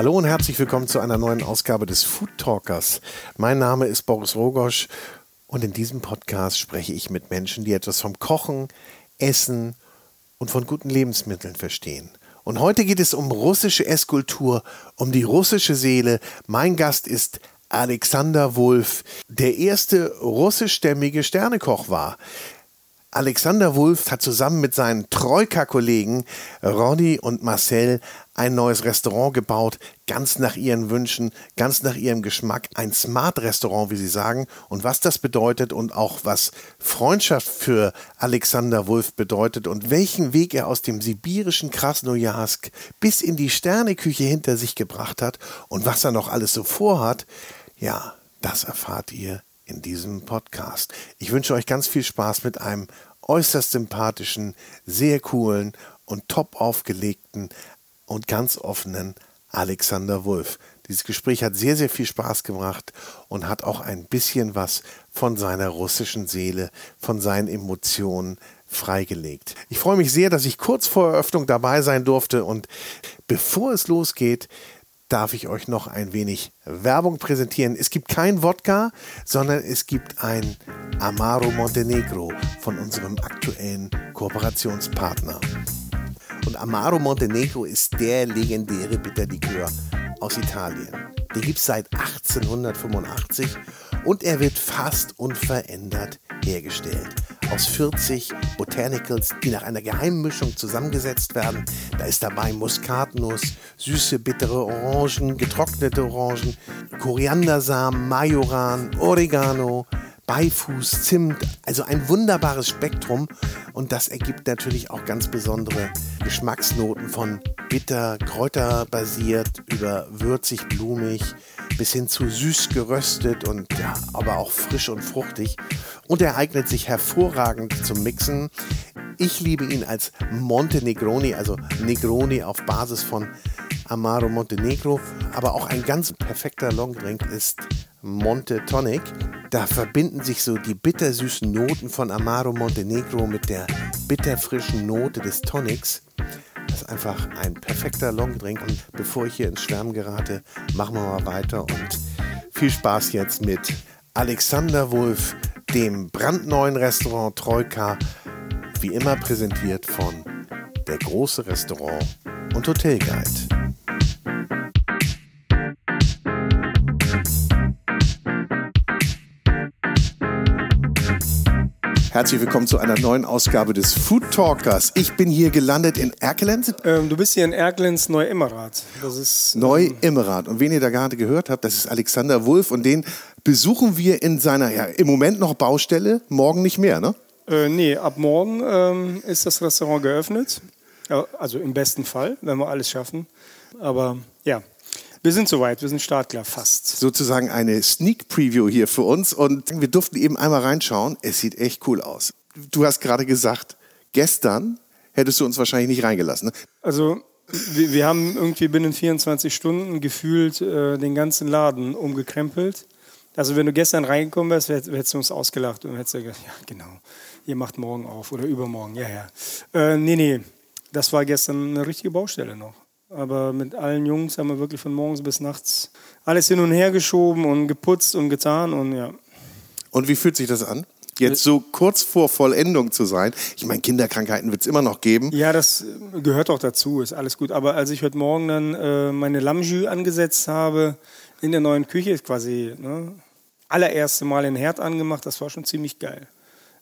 Hallo und herzlich willkommen zu einer neuen Ausgabe des Food Talkers. Mein Name ist Boris Rogosch und in diesem Podcast spreche ich mit Menschen, die etwas vom Kochen, Essen und von guten Lebensmitteln verstehen. Und heute geht es um russische Esskultur, um die russische Seele. Mein Gast ist Alexander Wulff, der erste russischstämmige Sternekoch war. Alexander Wulff hat zusammen mit seinen Troika-Kollegen Ronny und Marcel ein neues Restaurant gebaut, ganz nach ihren Wünschen, ganz nach ihrem Geschmack. Ein Smart-Restaurant, wie sie sagen. Und was das bedeutet und auch was Freundschaft für Alexander Wulff bedeutet und welchen Weg er aus dem sibirischen Krasnojarsk bis in die Sterneküche hinter sich gebracht hat und was er noch alles so vorhat, ja, das erfahrt ihr in diesem Podcast. Ich wünsche euch ganz viel Spaß mit einem äußerst sympathischen, sehr coolen und top aufgelegten und ganz offenen Alexander Wulff. Dieses Gespräch hat sehr, sehr viel Spaß gemacht und hat auch ein bisschen was von seiner russischen Seele, von seinen Emotionen freigelegt. Ich freue mich sehr, dass ich kurz vor Eröffnung dabei sein durfte und bevor es losgeht, darf ich euch noch ein wenig Werbung präsentieren. Es gibt kein Wodka, sondern es gibt ein Amaro Montenegro von unserem aktuellen Kooperationspartner. Und Amaro Montenegro ist der legendäre Bitterlikör aus Italien. Den gibt es seit 1885 und er wird fast unverändert hergestellt. Aus 40 Botanicals, die nach einer Geheimmischung zusammengesetzt werden. Da ist dabei Muskatnuss, süße, bittere Orangen, getrocknete Orangen, Koriandersamen, Majoran, Oregano, Beifuß, Zimt, also ein wunderbares Spektrum und das ergibt natürlich auch ganz besondere Geschmacksnoten von bitter, kräuterbasiert über würzig, blumig bis hin zu süß geröstet und ja, aber auch frisch und fruchtig und er eignet sich hervorragend zum Mixen. Ich liebe ihn als Monte Negroni, also Negroni auf Basis von Amaro Montenegro, aber auch ein ganz perfekter Longdrink ist Monte Tonic. Da verbinden sich so die bittersüßen Noten von Amaro Montenegro mit der bitterfrischen Note des Tonics. Das ist einfach ein perfekter Longdrink. Und bevor ich hier ins Schwärmen gerate, machen wir mal weiter und viel Spaß jetzt mit Alexander Wulff, dem brandneuen Restaurant Troika, wie immer präsentiert von der große Restaurant und Hotelguide. Herzlich willkommen zu einer neuen Ausgabe des Food Talkers. Ich bin hier gelandet in Erkelenz. Ähm, du bist hier in Erkelenz Neu-Immerath. Ähm, Neu-Immerath. Und wen ihr da gerade gehört habt, das ist Alexander Wulff und den besuchen wir in seiner ja, im Moment noch Baustelle, morgen nicht mehr, ne? Äh, nee, ab morgen ähm, ist das Restaurant geöffnet. Ja, also im besten Fall, wenn wir alles schaffen. Aber ja, wir sind soweit, wir sind startklar, fast. Sozusagen eine Sneak Preview hier für uns und wir durften eben einmal reinschauen. Es sieht echt cool aus. Du hast gerade gesagt, gestern hättest du uns wahrscheinlich nicht reingelassen. Ne? Also wir, wir, haben irgendwie binnen 24 Stunden gefühlt äh, den ganzen Laden umgekrempelt. Also wenn du gestern reingekommen wärst, hättest du uns ausgelacht und hättest gesagt, ja genau, ihr macht morgen auf oder übermorgen, ja, ja. Äh, nee, nee, das war gestern eine richtige Baustelle noch. Aber mit allen Jungs haben wir wirklich von morgens bis nachts alles hin und her geschoben und geputzt und getan und ja. Und wie fühlt sich das an? Jetzt so kurz vor Vollendung zu sein. Ich meine, Kinderkrankheiten wird es immer noch geben. Ja, das gehört auch dazu, ist alles gut. Aber als ich heute Morgen dann äh, meine Lammjü angesetzt habe in der neuen Küche, ist quasi ne, allererste Mal den Herd angemacht, das war schon ziemlich geil.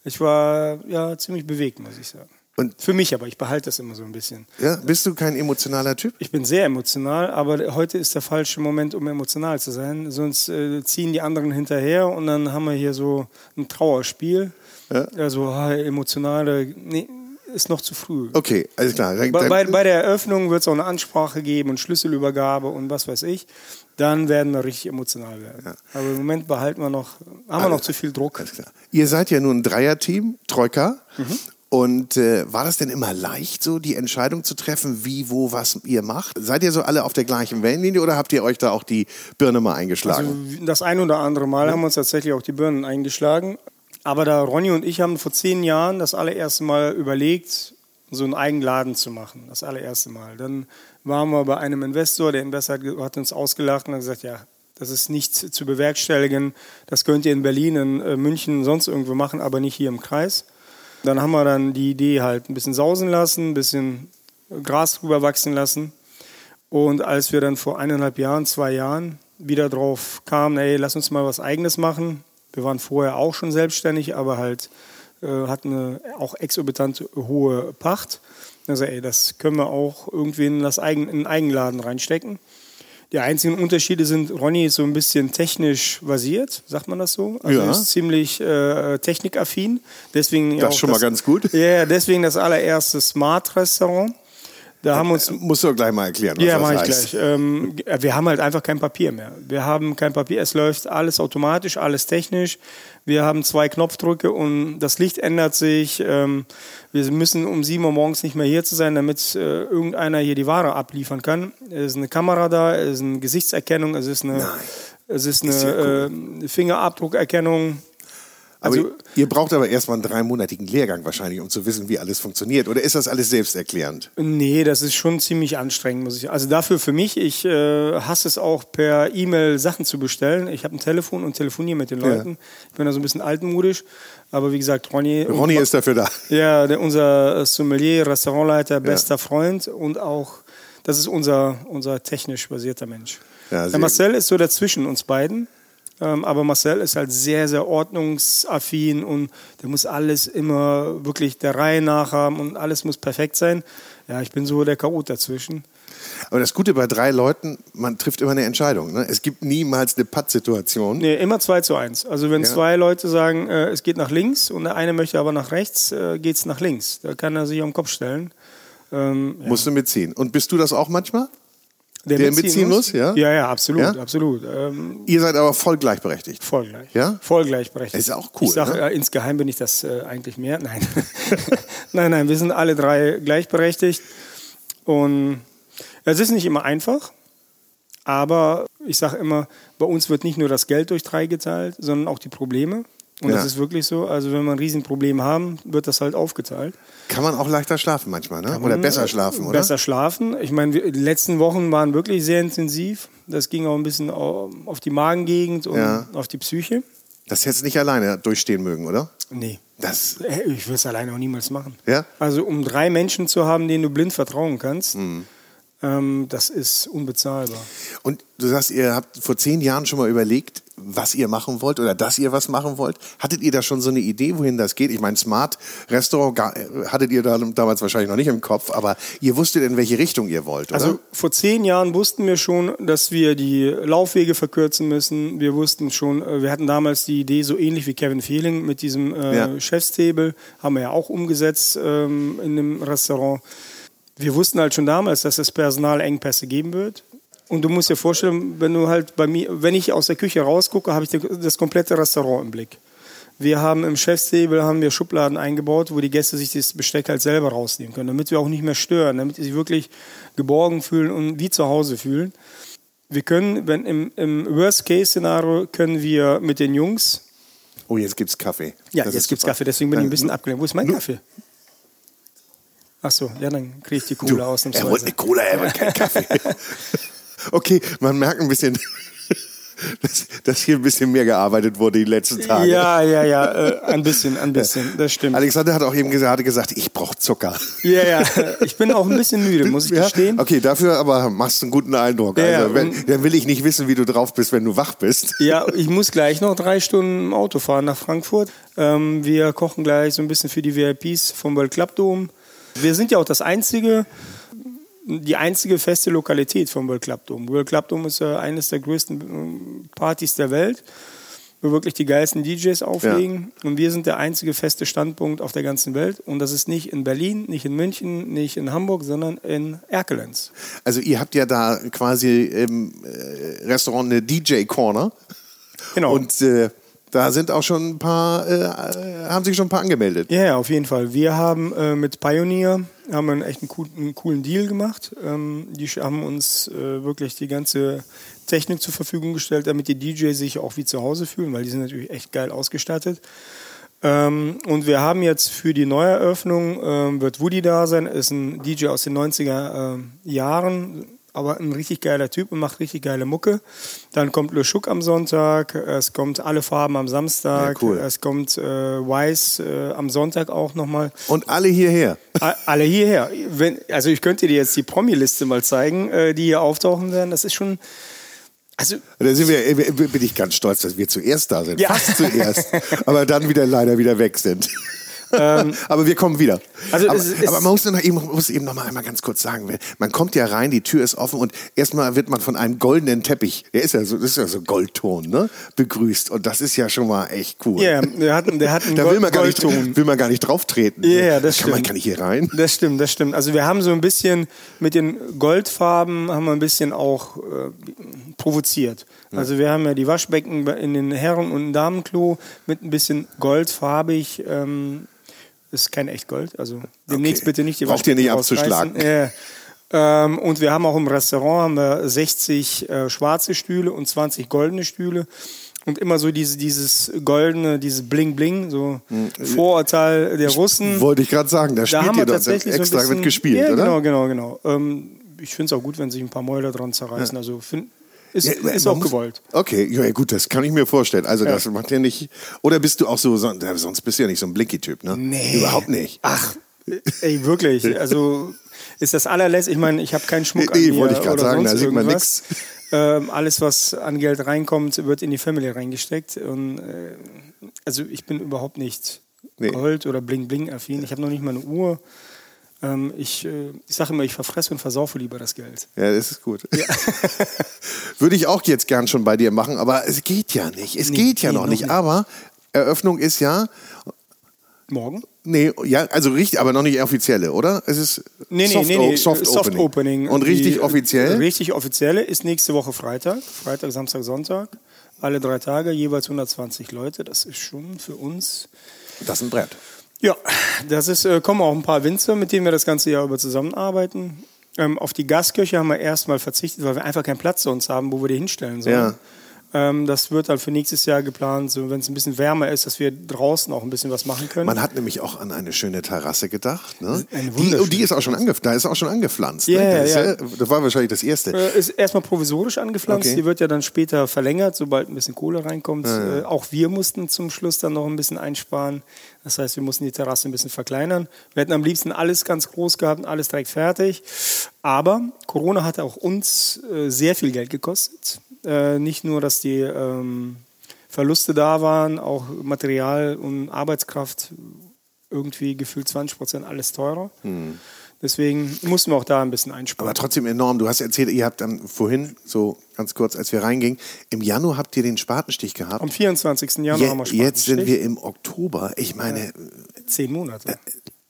Ich war ja ziemlich bewegt, muss ich sagen. Und Für mich aber, ich behalte das immer so ein bisschen. Ja, bist du kein emotionaler Typ? Ich bin sehr emotional, aber heute ist der falsche Moment, um emotional zu sein. Sonst äh, ziehen die anderen hinterher und dann haben wir hier so ein Trauerspiel. Ja. Also ah, emotionale, nee, ist noch zu früh. Okay, alles klar. Bei, bei, bei, der Eröffnung wird es auch eine Ansprache geben und Schlüsselübergabe und was weiß ich. Dann werden wir richtig emotional werden. Ja. Aber im Moment behalten wir noch, haben alles, wir noch zu viel Druck. Ihr seid ja nun ein Dreierteam, Troika. Mhm. Und äh, war das denn immer leicht, so die Entscheidung zu treffen, wie, wo, was ihr macht? Seid ihr so alle auf der gleichen Wellenlinie oder habt ihr euch da auch die Birne mal eingeschlagen? Also das ein oder andere Mal ja. haben wir uns tatsächlich auch die Birnen eingeschlagen. Aber da Ronny und ich haben vor zehn Jahren das allererste Mal überlegt, so einen eigenen Laden zu machen, das allererste Mal. Dann waren wir bei einem Investor, der Investor hat, hat uns ausgelacht und hat gesagt, ja, das ist nicht zu bewerkstelligen, das könnt ihr in Berlin, in äh, München, sonst irgendwo machen, aber nicht hier im Kreis. Dann haben wir dann die Idee halt ein bisschen sausen lassen, ein bisschen Gras drüber wachsen lassen. Und als wir dann vor eineinhalb Jahren, zwei Jahren wieder drauf kamen, ey, lass uns mal was Eigenes machen. Wir waren vorher auch schon selbstständig, aber halt äh, hatten eine auch exorbitant hohe Pacht. Also, ey, das können wir auch irgendwie in, das Eigen, in einen Eigenladen reinstecken. Die einzigen Unterschiede sind, Ronny ist so ein bisschen technisch basiert, sagt man das so? Also Ja. ist ziemlich äh, technikaffin. Deswegen Das ist schon mal ganz gut. Ja, deswegen das allererste Smart-Restaurant. Da haben uns Musst du gleich mal erklären, was ja, mache ich heißt. gleich. Ähm, wir haben halt einfach kein Papier mehr. Wir haben kein Papier, es läuft alles automatisch, alles technisch. Wir haben zwei Knopfdrücke und das Licht ändert sich. Ähm, wir müssen um 7 Uhr morgens nicht mehr hier zu sein, damit äh, irgendeiner hier die Ware abliefern kann. Es ist eine Kamera da, es ist eine Gesichtserkennung, es ist eine, es ist eine Ist ja äh, Fingerabdruckerkennung. Aber Also- ihr braucht aber erstmal einen dreimonatigen Lehrgang wahrscheinlich, um zu wissen, wie alles funktioniert. Oder ist das alles selbsterklärend? Nee, das ist schon ziemlich anstrengend, muss ich. Also dafür für mich, ich äh, hasse es auch per E-Mail Sachen zu bestellen. Ich habe ein Telefon und telefoniere mit den Leuten. Ich bin da so ein bisschen altmodisch, aber wie gesagt, Ronny, Ronny ist dafür da. ja, der, unser Sommelier, Restaurantleiter, bester Freund und auch das ist unser unser technisch basierter Mensch. Ja, der Marcel ist so dazwischen uns beiden. Ähm, aber Marcel ist halt sehr, sehr ordnungsaffin und der muss alles immer wirklich der Reihe nach haben und alles muss perfekt sein. Ja, ich bin so der Chaot dazwischen. Aber das Gute bei drei Leuten, man trifft immer eine Entscheidung. Ne? Es gibt niemals eine Pattsituation. Nee, immer 2 zu 1. Also wenn Ja. zwei Leute sagen, äh, es geht nach links und der eine möchte aber nach rechts, äh, geht es nach links. Da kann er sich den Kopf stellen. Ähm, ja. Musst du mitziehen. Und bist du das auch manchmal? Der, der mitziehen muss, ja? Ja, ja, absolut, Ja? absolut. Ähm, Ihr seid aber voll gleichberechtigt. voll gleich. Ja? Voll gleichberechtigt. Das ist auch cool, Ich sage, ne? äh, insgeheim bin ich das äh, eigentlich mehr. Nein. nein, nein, wir sind alle drei gleichberechtigt. Und es ist nicht immer einfach, aber ich sage immer, bei uns wird nicht nur das Geld durch drei geteilt, sondern auch die Probleme. Und Ja. das ist wirklich so. Also wenn wir ein Riesenproblem haben, wird das halt aufgeteilt. Kann man auch leichter schlafen manchmal, ne? Oder besser schlafen, oder? Besser schlafen. Ich meine, die letzten Wochen waren wirklich sehr intensiv. Das ging auch ein bisschen au- auf die Magengegend und Ja. auf die Psyche. Das hättest du nicht alleine durchstehen mögen, oder? Nee. Das. Äh, Ich würde es alleine auch niemals machen. Ja? Also um drei Menschen zu haben, denen du blind vertrauen kannst, Mhm. Ähm, das ist unbezahlbar. Und du sagst, ihr habt vor zehn Jahren schon mal überlegt, was ihr machen wollt oder dass ihr was machen wollt. Hattet ihr da schon so eine Idee, wohin das geht? Ich meine, Smart Restaurant gar- hattet ihr da damals wahrscheinlich noch nicht im Kopf, aber ihr wusstet, in welche Richtung ihr wollt, oder? Also vor zehn Jahren wussten wir schon, dass wir die Laufwege verkürzen müssen. Wir wussten schon, äh, wir hatten damals die Idee, so ähnlich wie Kevin Fehling mit diesem äh, Ja. Chefstable, haben wir ja auch umgesetzt ähm, in dem Restaurant. Wir wussten halt schon damals, dass es Personalengpässe geben wird. Und du musst dir vorstellen, wenn du halt bei mir, wenn ich aus der Küche rausgucke, habe ich das komplette Restaurant im Blick. Wir haben im Chefstable haben wir Schubladen eingebaut, wo die Gäste sich das Besteck halt selber rausnehmen können, damit wir auch nicht mehr stören, damit sie sich wirklich geborgen fühlen und wie zu Hause fühlen. Wir können, wenn im, im Worst-Case-Szenario können wir mit den Jungs, oh, jetzt gibt's Kaffee. ja, Das jetzt gibt's. Kaffee, deswegen bin ich ein bisschen abgelenkt. Wo ist mein Kaffee? Ach so, ja, dann kriege ich die Cola er wollte eine Cola, er wollte keinen Kaffee. okay, man merkt ein bisschen, dass, dass hier ein bisschen mehr gearbeitet wurde die letzten Tage. Ja, ja, ja, äh, ein bisschen, ein bisschen, das stimmt. Alexander hat auch eben gesagt, gesagt ich brauche Zucker. Ja, ja, ich bin auch ein bisschen müde, muss ich Ja? gestehen. Okay, dafür aber machst du einen guten Eindruck. Ja, also, wenn, dann will ich nicht wissen, wie du drauf bist, wenn du wach bist. Ja, ich muss gleich noch drei Stunden im Auto fahren nach Frankfurt. Ähm, wir kochen gleich so ein bisschen für die VIPs vom World Club Dome. Wir sind ja auch das einzige, die einzige feste Lokalität vom World Club Dome. World Club Dome ist ja eines der größten ähm, Partys der Welt, wo wirklich die geilsten DJs auflegen. Und wir sind der einzige feste Standpunkt auf der ganzen Welt. Und das ist nicht in Berlin, nicht in München, nicht in Hamburg, sondern in Erkelenz. Also ihr habt ja da quasi im äh, Restaurant eine DJ-Corner. Genau. Und äh, da sind auch schon ein paar, äh, äh, haben sich schon ein paar angemeldet. Ja, ja, auf jeden Fall. Wir haben äh, mit Pioneer haben einen echt einen coolen, einen coolen Deal gemacht. Ähm, die haben uns äh, wirklich die ganze Technik zur Verfügung gestellt, damit die DJs sich auch wie zu Hause fühlen, weil die sind natürlich echt geil ausgestattet. Ähm, und wir haben jetzt für die Neueröffnung, ähm, wird Woody da sein, ist ein DJ aus den 90er äh, Jahren, aber ein richtig geiler Typ und macht richtig geile Mucke. Dann kommt Le Schuck am Sonntag, es kommt Alle Farben am Samstag, Ja, cool. es kommt äh, Weiß äh, am Sonntag auch nochmal. Und alle hierher. A- Alle hierher. Wenn, also ich könnte dir jetzt die Promi-Liste mal zeigen, äh, die hier auftauchen werden. Das ist schon, also Da sind wir, äh, bin ich ganz stolz, dass wir zuerst da sind. Ja. Fast zuerst. Aber dann wieder leider wieder weg sind. aber wir kommen wieder. Ähm, Also aber, es ist- aber man muss, noch eben, muss eben noch mal einmal ganz kurz sagen, man kommt ja rein, die Tür ist offen und erstmal wird man von einem goldenen Teppich, der ist ja so, das ist ja so Goldton, ne, begrüßt und das ist ja schon mal echt cool. ja, der hat, einen- der hat einen Da will man, gar nicht, Goldton. will man gar nicht drauf treten. Ja, ja, das kann man stimmt. gar nicht hier rein. Das stimmt, das stimmt. Also wir haben so ein bisschen mit den Goldfarben haben wir ein bisschen auch äh, provoziert. Also wir haben ja die Waschbecken in den Herren- und Damenklo mit ein bisschen goldfarbig. Ähm, ist kein echt Gold, also demnächst Okay. bitte nicht die Braucht ihr nicht abzuschlagen. Ja. Ähm, und wir haben auch im Restaurant haben wir 60 äh, schwarze Stühle und 20 goldene Stühle. Und immer so diese, dieses goldene, dieses Bling-Bling, so Vorurteil der Russen. Wollte ich gerade sagen, da, Da spielt haben ihr wir doch tatsächlich so extra bisschen, wird gespielt, ja, oder? Genau, genau, genau. Ähm, ich finde es auch gut, wenn sich ein paar Mäuler dran zerreißen. Also find, ist, Ja, ist auch muss- gewollt. Okay, ja ja, gut, das kann ich mir vorstellen. Also das macht ja nicht. Oder bist du auch so, so ja, sonst bist du ja nicht so ein Blinky-Typ, ne? Überhaupt nicht. Ach, ey, wirklich. Also ist das allerletzte. Ich meine, ich habe keinen Schmuck Nee, an mir wollte ich grad oder sagen, da sieht man irgendwas. Ähm, alles, was an Geld reinkommt, wird in die Family reingesteckt. Und, äh, also ich bin überhaupt nicht Nee. Gold oder Bling-Bling-affin. Ich habe noch nicht mal eine Uhr. Ähm, ich äh, ich sage immer, ich verfresse und versaufe lieber das Geld. Ja, das ist gut. Würde ich auch jetzt gern schon bei dir machen, aber es geht ja nicht. Es Nee, geht ja nee, noch noch nicht. nicht. Aber Eröffnung ist ja, Morgen? nee, ja, also richtig, aber noch nicht offizielle, oder? Es ist Nee, nee, Soft, nee, nee. Soft, Soft Opening. Opening. Und richtig Die- offiziell? Richtig offizielle ist nächste Woche Freitag. Freitag, Samstag, Sonntag. Alle drei Tage, jeweils 120 Leute. Das ist schon für uns. Das ist ein Brett. Ja, das ist, äh, kommen auch ein paar Winzer, mit denen wir das ganze Jahr über zusammenarbeiten. Ähm, auf die Gastkirche haben wir erstmal verzichtet, weil wir einfach keinen Platz sonst haben, wo wir die hinstellen sollen. Ja. Ähm, das wird halt für nächstes Jahr geplant, so wenn es ein bisschen wärmer ist, dass wir draußen auch ein bisschen was machen können. Man hat nämlich auch an eine schöne Terrasse gedacht. Ne? Die, und die ist auch schon angepflanzt. Da ist auch schon angepflanzt. Ja, ne? das, ist ja. ja, das war wahrscheinlich das erste. Äh, ist erstmal provisorisch angepflanzt. Okay. Die wird ja dann später verlängert, sobald ein bisschen Kohle reinkommt. Äh, auch wir mussten zum Schluss dann noch ein bisschen einsparen. Das heißt, wir mussten die Terrasse ein bisschen verkleinern. Wir hätten am liebsten alles ganz groß gehabt und alles direkt fertig. Aber Corona hat auch uns äh, sehr viel Geld gekostet. Äh, nicht nur, dass die ähm, Verluste da waren, auch Material und Arbeitskraft irgendwie gefühlt 20 Prozent alles teurer. Deswegen mussten wir auch da ein bisschen einsparen. Aber trotzdem enorm. Du hast erzählt, ihr habt dann vorhin, so ganz kurz, als wir reingingen, im Januar habt ihr den Spatenstich gehabt. Am 24. Januar Je, haben wir jetzt sind Spatenstich. wir im Oktober. Ich meine, Zehn Monate.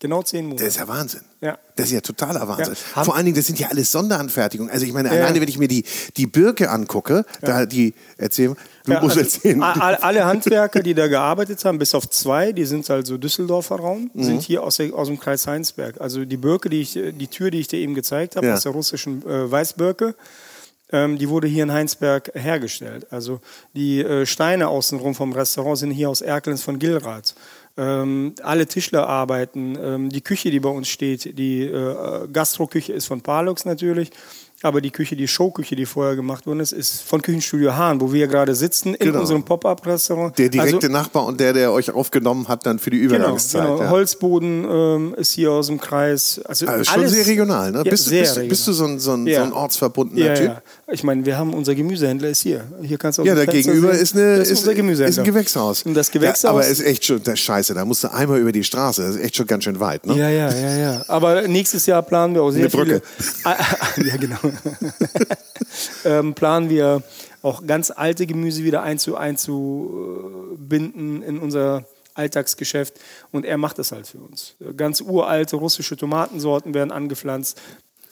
Genau zehn Monate. das ist ja Wahnsinn. Ja. Das ist ja totaler Wahnsinn. Ja. Vor allen Dingen, das sind ja alles Sonderanfertigungen. Also ich meine, Ja. alleine, wenn ich mir die, die Birke angucke, da die, erzähl, du musst also, erzählen. Alle Handwerker, die da gearbeitet haben, bis auf zwei, die sind also Düsseldorfer Raum, Mhm. sind hier aus, der, aus dem Kreis Heinsberg. Also die Birke, die, ich, die Tür, die ich dir eben gezeigt habe, aus der russischen äh, Weißbirke, ähm, die wurde hier in Heinsberg hergestellt. Also die äh, Steine außenrum vom Restaurant sind hier aus Erkelenz von Gilrath. Ähm, alle Tischler arbeiten. Ähm, die Küche, die bei uns steht, die äh, Gastroküche ist von Palux natürlich. Aber die Küche, die Showküche, die vorher gemacht worden ist, ist von Küchenstudio Hahn, wo wir gerade sitzen, in Genau. unserem Pop-Up-Restaurant. der direkte also, Nachbar und der, der euch aufgenommen hat, dann für die Genau, Übergangszeit. genau. ja. Holzboden ähm, ist hier aus dem Kreis. Also, Also schon alles, sehr regional, ne? Ja, bist, du, sehr bist, du- bist du so ein, so ein, Ja. so ein ortsverbundener ja, Typ? ja. Ich meine, wir haben unser Gemüsehändler ist hier. Hier kannst du aus Ja, da gegenüber ist, eine, das ist, ist, unser Gemüsehändler. ist ein Gewächshaus. Und das Gewächshaus. Aber ist echt schon, das ist scheiße, da musst du einmal über die Straße, das ist echt schon ganz schön weit, ne? Ja, ja, ja, ja. Aber nächstes Jahr planen wir auch sehr Eine Brücke. viele. Ah, ah, ja, genau. ähm, planen wir auch ganz alte Gemüse wieder einzu, einzubinden in unser Alltagsgeschäft. Und er macht das halt für uns. Ganz uralte russische Tomatensorten werden angepflanzt.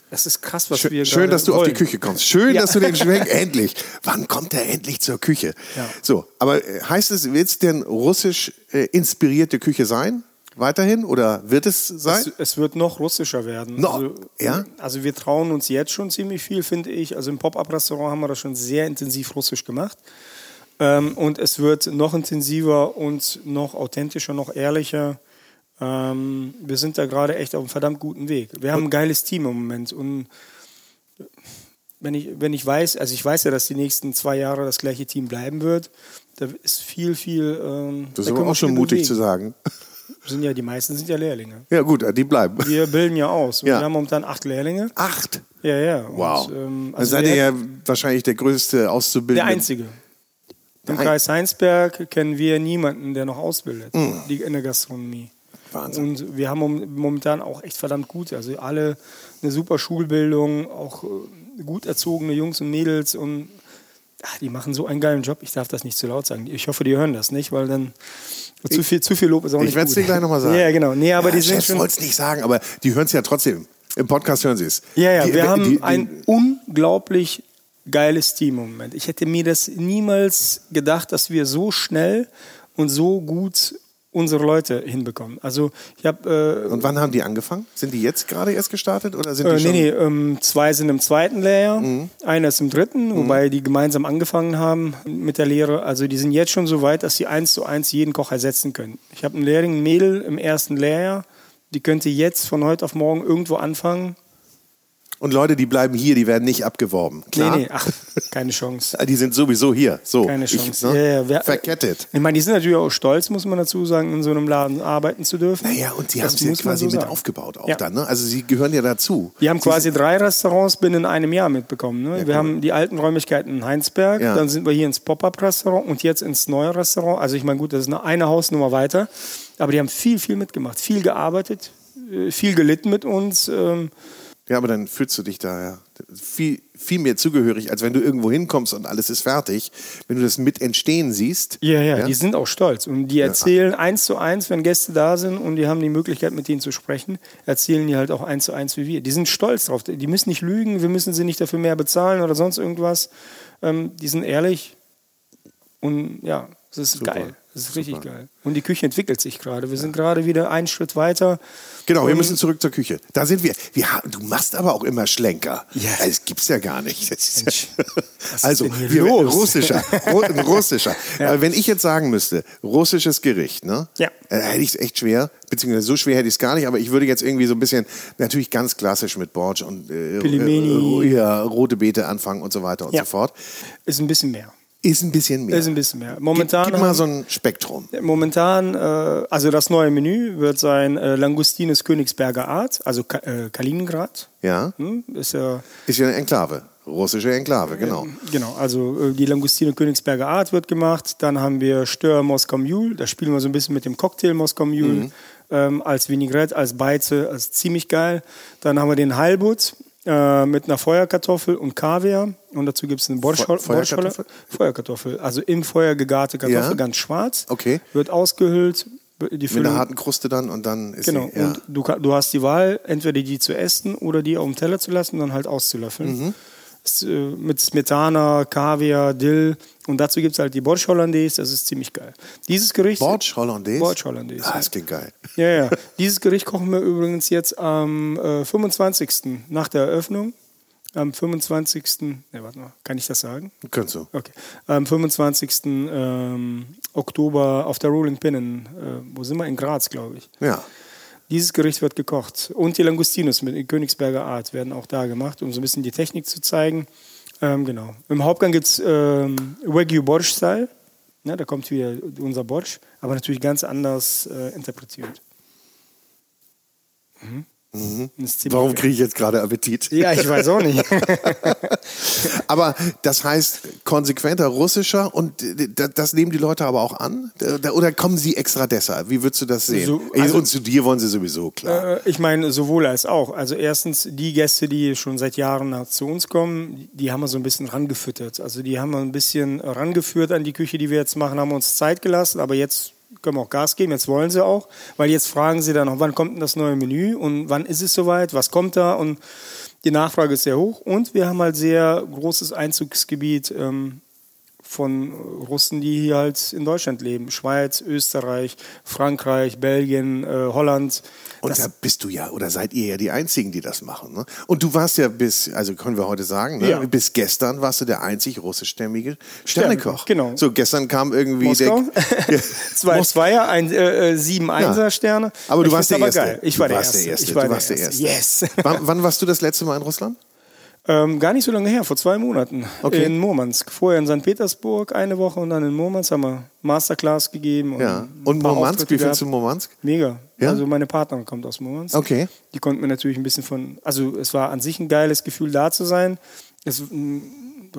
Das ist krass, was wir Schön, schön gerade dass du auf die wollen. Küche kommst. Schön, Ja. dass du den Schwenk endlich. Wann kommt er endlich zur Küche? Ja. So, aber äh, heißt es, wird es denn russisch äh, inspirierte Küche sein? Weiterhin? Oder wird es sein? Es, es wird noch russischer werden. Noch? Also, Ja? also wir trauen uns jetzt schon ziemlich viel, finde ich. Also im Pop-Up-Restaurant haben wir das schon sehr intensiv russisch gemacht. Ähm, und es wird noch intensiver und noch authentischer, noch ehrlicher. Ähm, wir sind da gerade echt auf einem verdammt guten Weg. Wir haben ein geiles Team im Moment und wenn ich, wenn ich weiß, also ich weiß ja, dass die nächsten zwei Jahre das gleiche Team bleiben wird, da ist viel, viel. Ähm, Das da ist aber auch schon mutig bewegen. zu sagen. Sind ja, die meisten sind ja Lehrlinge. Ja, gut, die bleiben. Wir bilden ja aus. Ja. Wir haben momentan acht Lehrlinge. Acht. Ja, ja. Und, Wow. ähm, also seid ihr ja wahrscheinlich der größte Auszubildende. Der Einzige. Im Ein- Kreis Heinsberg kennen wir niemanden, der noch ausbildet die, in der Gastronomie. Wahnsinn. Und wir haben mom- momentan auch echt verdammt gut. Also alle eine super Schulbildung, auch äh, gut erzogene Jungs und Mädels und ach, die machen so einen geilen Job. Ich darf das nicht zu laut sagen. Ich hoffe, die hören das nicht, weil dann zu viel, zu viel Lob ist auch Ich nicht werde es dir gleich nochmal sagen. Ja, genau. Nee, aber ja, die sind schon. wollten es nicht sagen, aber die hören es ja trotzdem. Im Podcast hören sie es. Ja, ja, Die- wir die- haben die- ein unglaublich geiles Team im Moment. Ich hätte mir das niemals gedacht, dass wir so schnell und so gut unsere Leute hinbekommen. Also ich habe Und wann haben die angefangen? Sind die jetzt gerade erst gestartet oder sind äh, die äh, schon? nee, nee, ähm, zwei sind im zweiten Lehrjahr, Mhm. einer ist im dritten, wobei die gemeinsam angefangen haben mit der Lehre. Also die sind jetzt schon so weit, dass sie eins zu eins jeden Koch ersetzen können. Ich habe einen Lehrling, ein Mädel im ersten Lehrjahr, die könnte jetzt von heute auf morgen irgendwo anfangen. Und Leute, die bleiben hier, die werden nicht abgeworben. Klar? Nee, nee, ach, keine Chance. Die sind sowieso hier. So. Keine Ich, Chance. ne? Ja, ja, wer- Verkettet. Ich meine, die sind natürlich auch stolz, muss man dazu sagen, in so einem Laden arbeiten zu dürfen. Naja, und sie haben es ja quasi so mit sagen. aufgebaut auch Ja. dann. Ne? Also sie gehören ja dazu. Wir haben quasi drei Restaurants binnen einem Jahr mitbekommen. Ne? wir haben die alten Räumlichkeiten in Heinsberg, dann sind wir hier ins Pop-Up-Restaurant und jetzt ins neue Restaurant. Also ich meine, gut, das ist eine, eine Hausnummer weiter. Aber die haben viel, viel mitgemacht, viel gearbeitet, äh, viel gelitten mit uns. Ähm, Ja, aber dann fühlst du dich da ja viel, viel mehr zugehörig, als wenn du irgendwo hinkommst und alles ist fertig. Wenn du das mit entstehen siehst. Ja, ja, die sind auch stolz. Und die erzählen eins zu eins, wenn Gäste da sind und die haben die Möglichkeit, mit denen zu sprechen, erzählen die halt auch eins zu eins wie wir. Die sind stolz drauf. Die müssen nicht lügen, wir müssen sie nicht dafür mehr bezahlen oder sonst irgendwas. Ähm, die sind ehrlich und ja, das ist Super. geil. Das ist richtig geil. Und die Küche entwickelt sich gerade. Wir sind gerade wieder einen Schritt weiter. Genau, wir müssen zurück zur Küche. Da sind wir. wir haben, du machst aber auch immer Schlenker. Ja. Das gibt's ja gar nicht. Mensch, ja, also, wir, russischer. Russischer. Aber wenn ich jetzt sagen müsste, russisches Gericht, ne? Ja. Äh, hätte ich es echt schwer. Beziehungsweise so schwer hätte ich es gar nicht, aber ich würde jetzt irgendwie so ein bisschen, natürlich ganz klassisch mit Borsch und äh, äh, ja, rote Beete anfangen und so weiter und Ja. so fort. Ist ein bisschen mehr. Ist ein bisschen mehr. Ist ein bisschen mehr. Momentan gib, gib mal so ein Spektrum. Momentan, äh, also das neue Menü wird sein äh, Langustines Königsberger Art, also Ka äh, Kaliningrad. Ja. Hm? Ist ja, Ist ja eine Enklave. Russische Enklave, genau. genau, also äh, die Langustine Königsberger Art wird gemacht. Dann haben wir Stör Moskau Mule, da spielen wir so ein bisschen mit dem Cocktail Moskau Mule Mhm. ähm, als Vinaigrette, als Beize, als ziemlich geil. Dann haben wir den Halbut äh, mit einer Feuerkartoffel und Kaviar. Und dazu gibt es eine Borschol Fe- Feuerkartoffel? Feuerkartoffel, also im Feuer gegarte Kartoffel, Ja. ganz schwarz. Okay. Wird ausgehüllt. Die Mit einer harten Kruste dann und dann ist Genau, sie, ja. und du, du hast die Wahl, entweder die zu essen oder die auf dem Teller zu lassen und dann halt auszulöffeln. Mhm. Äh, mit Smetana, Kaviar, Dill und dazu gibt es halt die Borsch Hollandaise, das ist ziemlich geil. Dieses Gericht. Borsch Hollandaise? Borsch Hollandaise. Ah, das klingt geil. Ja, ja. Dieses Gericht kochen wir übrigens jetzt am äh, 25. nach der Eröffnung. Am 25. Ne, warte mal, kann ich das sagen? Könntest du. Okay. Am 25. Ähm, Oktober auf der Rolling Pin in, äh, wo sind wir? In Graz, glaube ich. Ja. Dieses Gericht wird gekocht. Und die Langustinos mit Königsberger Art werden auch da gemacht, um so ein bisschen die Technik zu zeigen. Ähm, genau. Im Hauptgang gibt es ähm, Wagyu Borsch Style. Ja, da kommt wieder unser Borsch, aber natürlich ganz anders äh, interpretiert. Mhm. Ziemlich Warum kriege ich jetzt gerade Appetit? Ja, ich weiß auch nicht. Aber das heißt konsequenter russischer und äh, da- das nehmen die Leute aber auch an? Oder kommen sie extra deshalb? Wie würdest du das sehen? So, also- und zu dir wollen sie sowieso, klar. Äh, ich meine, sowohl als auch. Also erstens, die Gäste, die schon seit Jahren nach- zu uns kommen, die haben wir so ein bisschen rangefüttert. Also die haben wir ein bisschen rangeführt an die Küche, die wir jetzt machen, haben uns Zeit gelassen, aber jetzt können wir auch Gas geben, jetzt wollen sie auch, weil jetzt fragen sie dann noch, wann kommt denn das neue Menü und wann ist es soweit, was kommt da und die Nachfrage ist sehr hoch und wir haben halt sehr großes Einzugsgebiet ähm, von Russen, die hier halt in Deutschland leben. Schweiz, Österreich, Frankreich, Belgien, äh, Holland. Und da bist du ja, oder seid ihr ja die Einzigen, die das machen. Ne? Und du warst ja bis, also können wir heute sagen, ne? Ja. bis gestern warst du der einzig russischstämmige Sternekoch. genau. So, gestern kam irgendwie Moskau. der. Zwei Zweier, ein, äh, äh, sieben Einser-Sterne. Aber du Ich warst der find's Erste. Geil. Ich war, der, warst Erste. der Erste. Ich war du der warst der Erste. Yes. wann, wann warst du das letzte Mal in Russland? Ähm, gar nicht so lange her, vor zwei Monaten. Okay. In Murmansk. Vorher in St. Petersburg eine Woche und dann in Murmansk haben wir Masterclass gegeben. Und, Ja. Und Murmansk, Auftritte wie findest du. Murmansk? Mega. Ja? Also meine Partnerin kommt aus Murmansk. Okay. Die konnte mir natürlich ein bisschen von, also es war an sich ein geiles Gefühl da zu sein. Es, du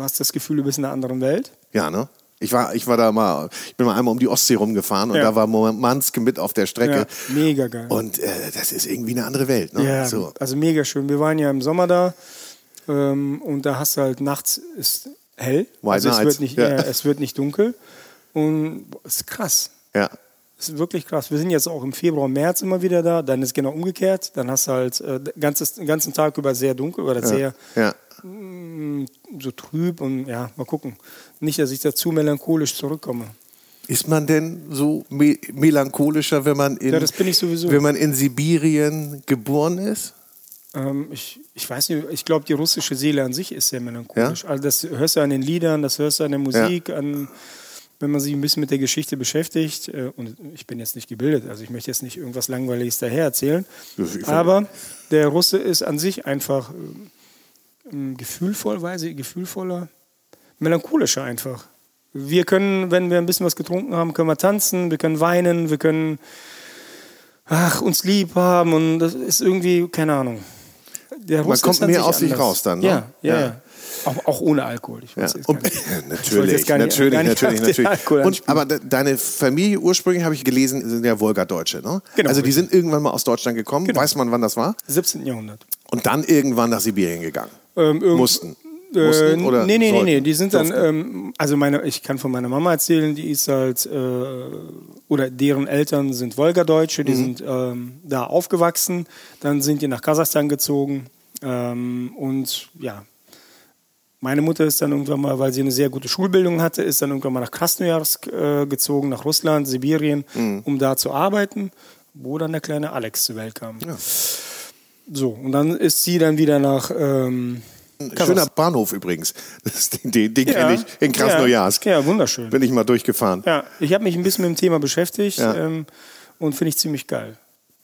hast das Gefühl, du bist in einer anderen Welt. Ja, ne? Ich war, ich war da mal, ich bin mal einmal um die Ostsee rumgefahren und Ja. da war Murmansk mit auf der Strecke. Ja, mega geil. Und äh, das ist irgendwie eine andere Welt. Ne? Ja, So. also mega schön. Wir waren ja im Sommer da ähm, und da hast du halt nachts ist hell. White also es wird, nicht, ja. ja. es wird nicht dunkel und boah, es ist krass. ja. Es ist wirklich krass. Wir sind jetzt auch im Februar, März immer wieder da. Dann ist genau umgekehrt. Dann hast du halt äh, ganzes, den ganzen Tag über sehr dunkel oder sehr Ja. so trüb und ja, mal gucken. Nicht, dass ich da zu melancholisch zurückkomme. Ist man denn so me melancholischer, wenn man in, Ja, wenn man in Sibirien geboren ist? Ähm, ich, ich weiß nicht, ich glaube, die russische Seele an sich ist sehr melancholisch. Also das hörst du an den Liedern, das hörst du an der Musik, an, wenn man sich ein bisschen mit der Geschichte beschäftigt. Äh, und ich bin jetzt nicht gebildet, also ich möchte jetzt nicht irgendwas Langweiliges daher erzählen. Aber der Russe ist an sich einfach ähm, gefühlvoll, weiß ich, gefühlvoller, melancholischer einfach. Wir können, wenn wir ein bisschen was getrunken haben, können wir tanzen, wir können weinen, wir können ach, uns lieb haben und das ist irgendwie, keine Ahnung. Der Man kommt mehr aus sich raus dann, ne? Ja, ja, Ja. Auch, auch ohne Alkohol. Ich Ja. jetzt Und, gar nicht. Natürlich, jetzt gar nicht- natürlich, gar nicht natürlich, natürlich. Alkohol Und, aber de deine Familie ursprünglich, habe ich gelesen, sind ja Wolgadeutsche, ne? Genau, also die richtig. sind irgendwann mal aus Deutschland gekommen. Genau. Weiß man, wann das war? 17. Jahrhundert. Und dann irgendwann nach Sibirien gegangen. Ähm, Mussten. Äh, Mussten oder nee, nee, nee, sollten? nee, die sind dann, ähm, also meine, ich kann von meiner Mama erzählen, die ist halt, äh, oder deren Eltern sind Wolgadeutsche, Mhm. die sind ähm, da aufgewachsen, dann sind die nach Kasachstan gezogen ähm, und ja, meine Mutter ist dann irgendwann mal, weil sie eine sehr gute Schulbildung hatte, ist dann irgendwann mal nach Krasnojarsk äh, gezogen, nach Russland, Sibirien, Mhm. um da zu arbeiten, wo dann der kleine Alex zur Welt kam. So, und dann ist sie dann wieder nach ähm, Schöner Bahnhof übrigens. Das, den den, den kenne ich in Krasnojarsk. Ja, ja, wunderschön. Bin ich mal durchgefahren. Ja, ich habe mich ein bisschen mit dem Thema beschäftigt Ja. ähm, und finde ich ziemlich geil.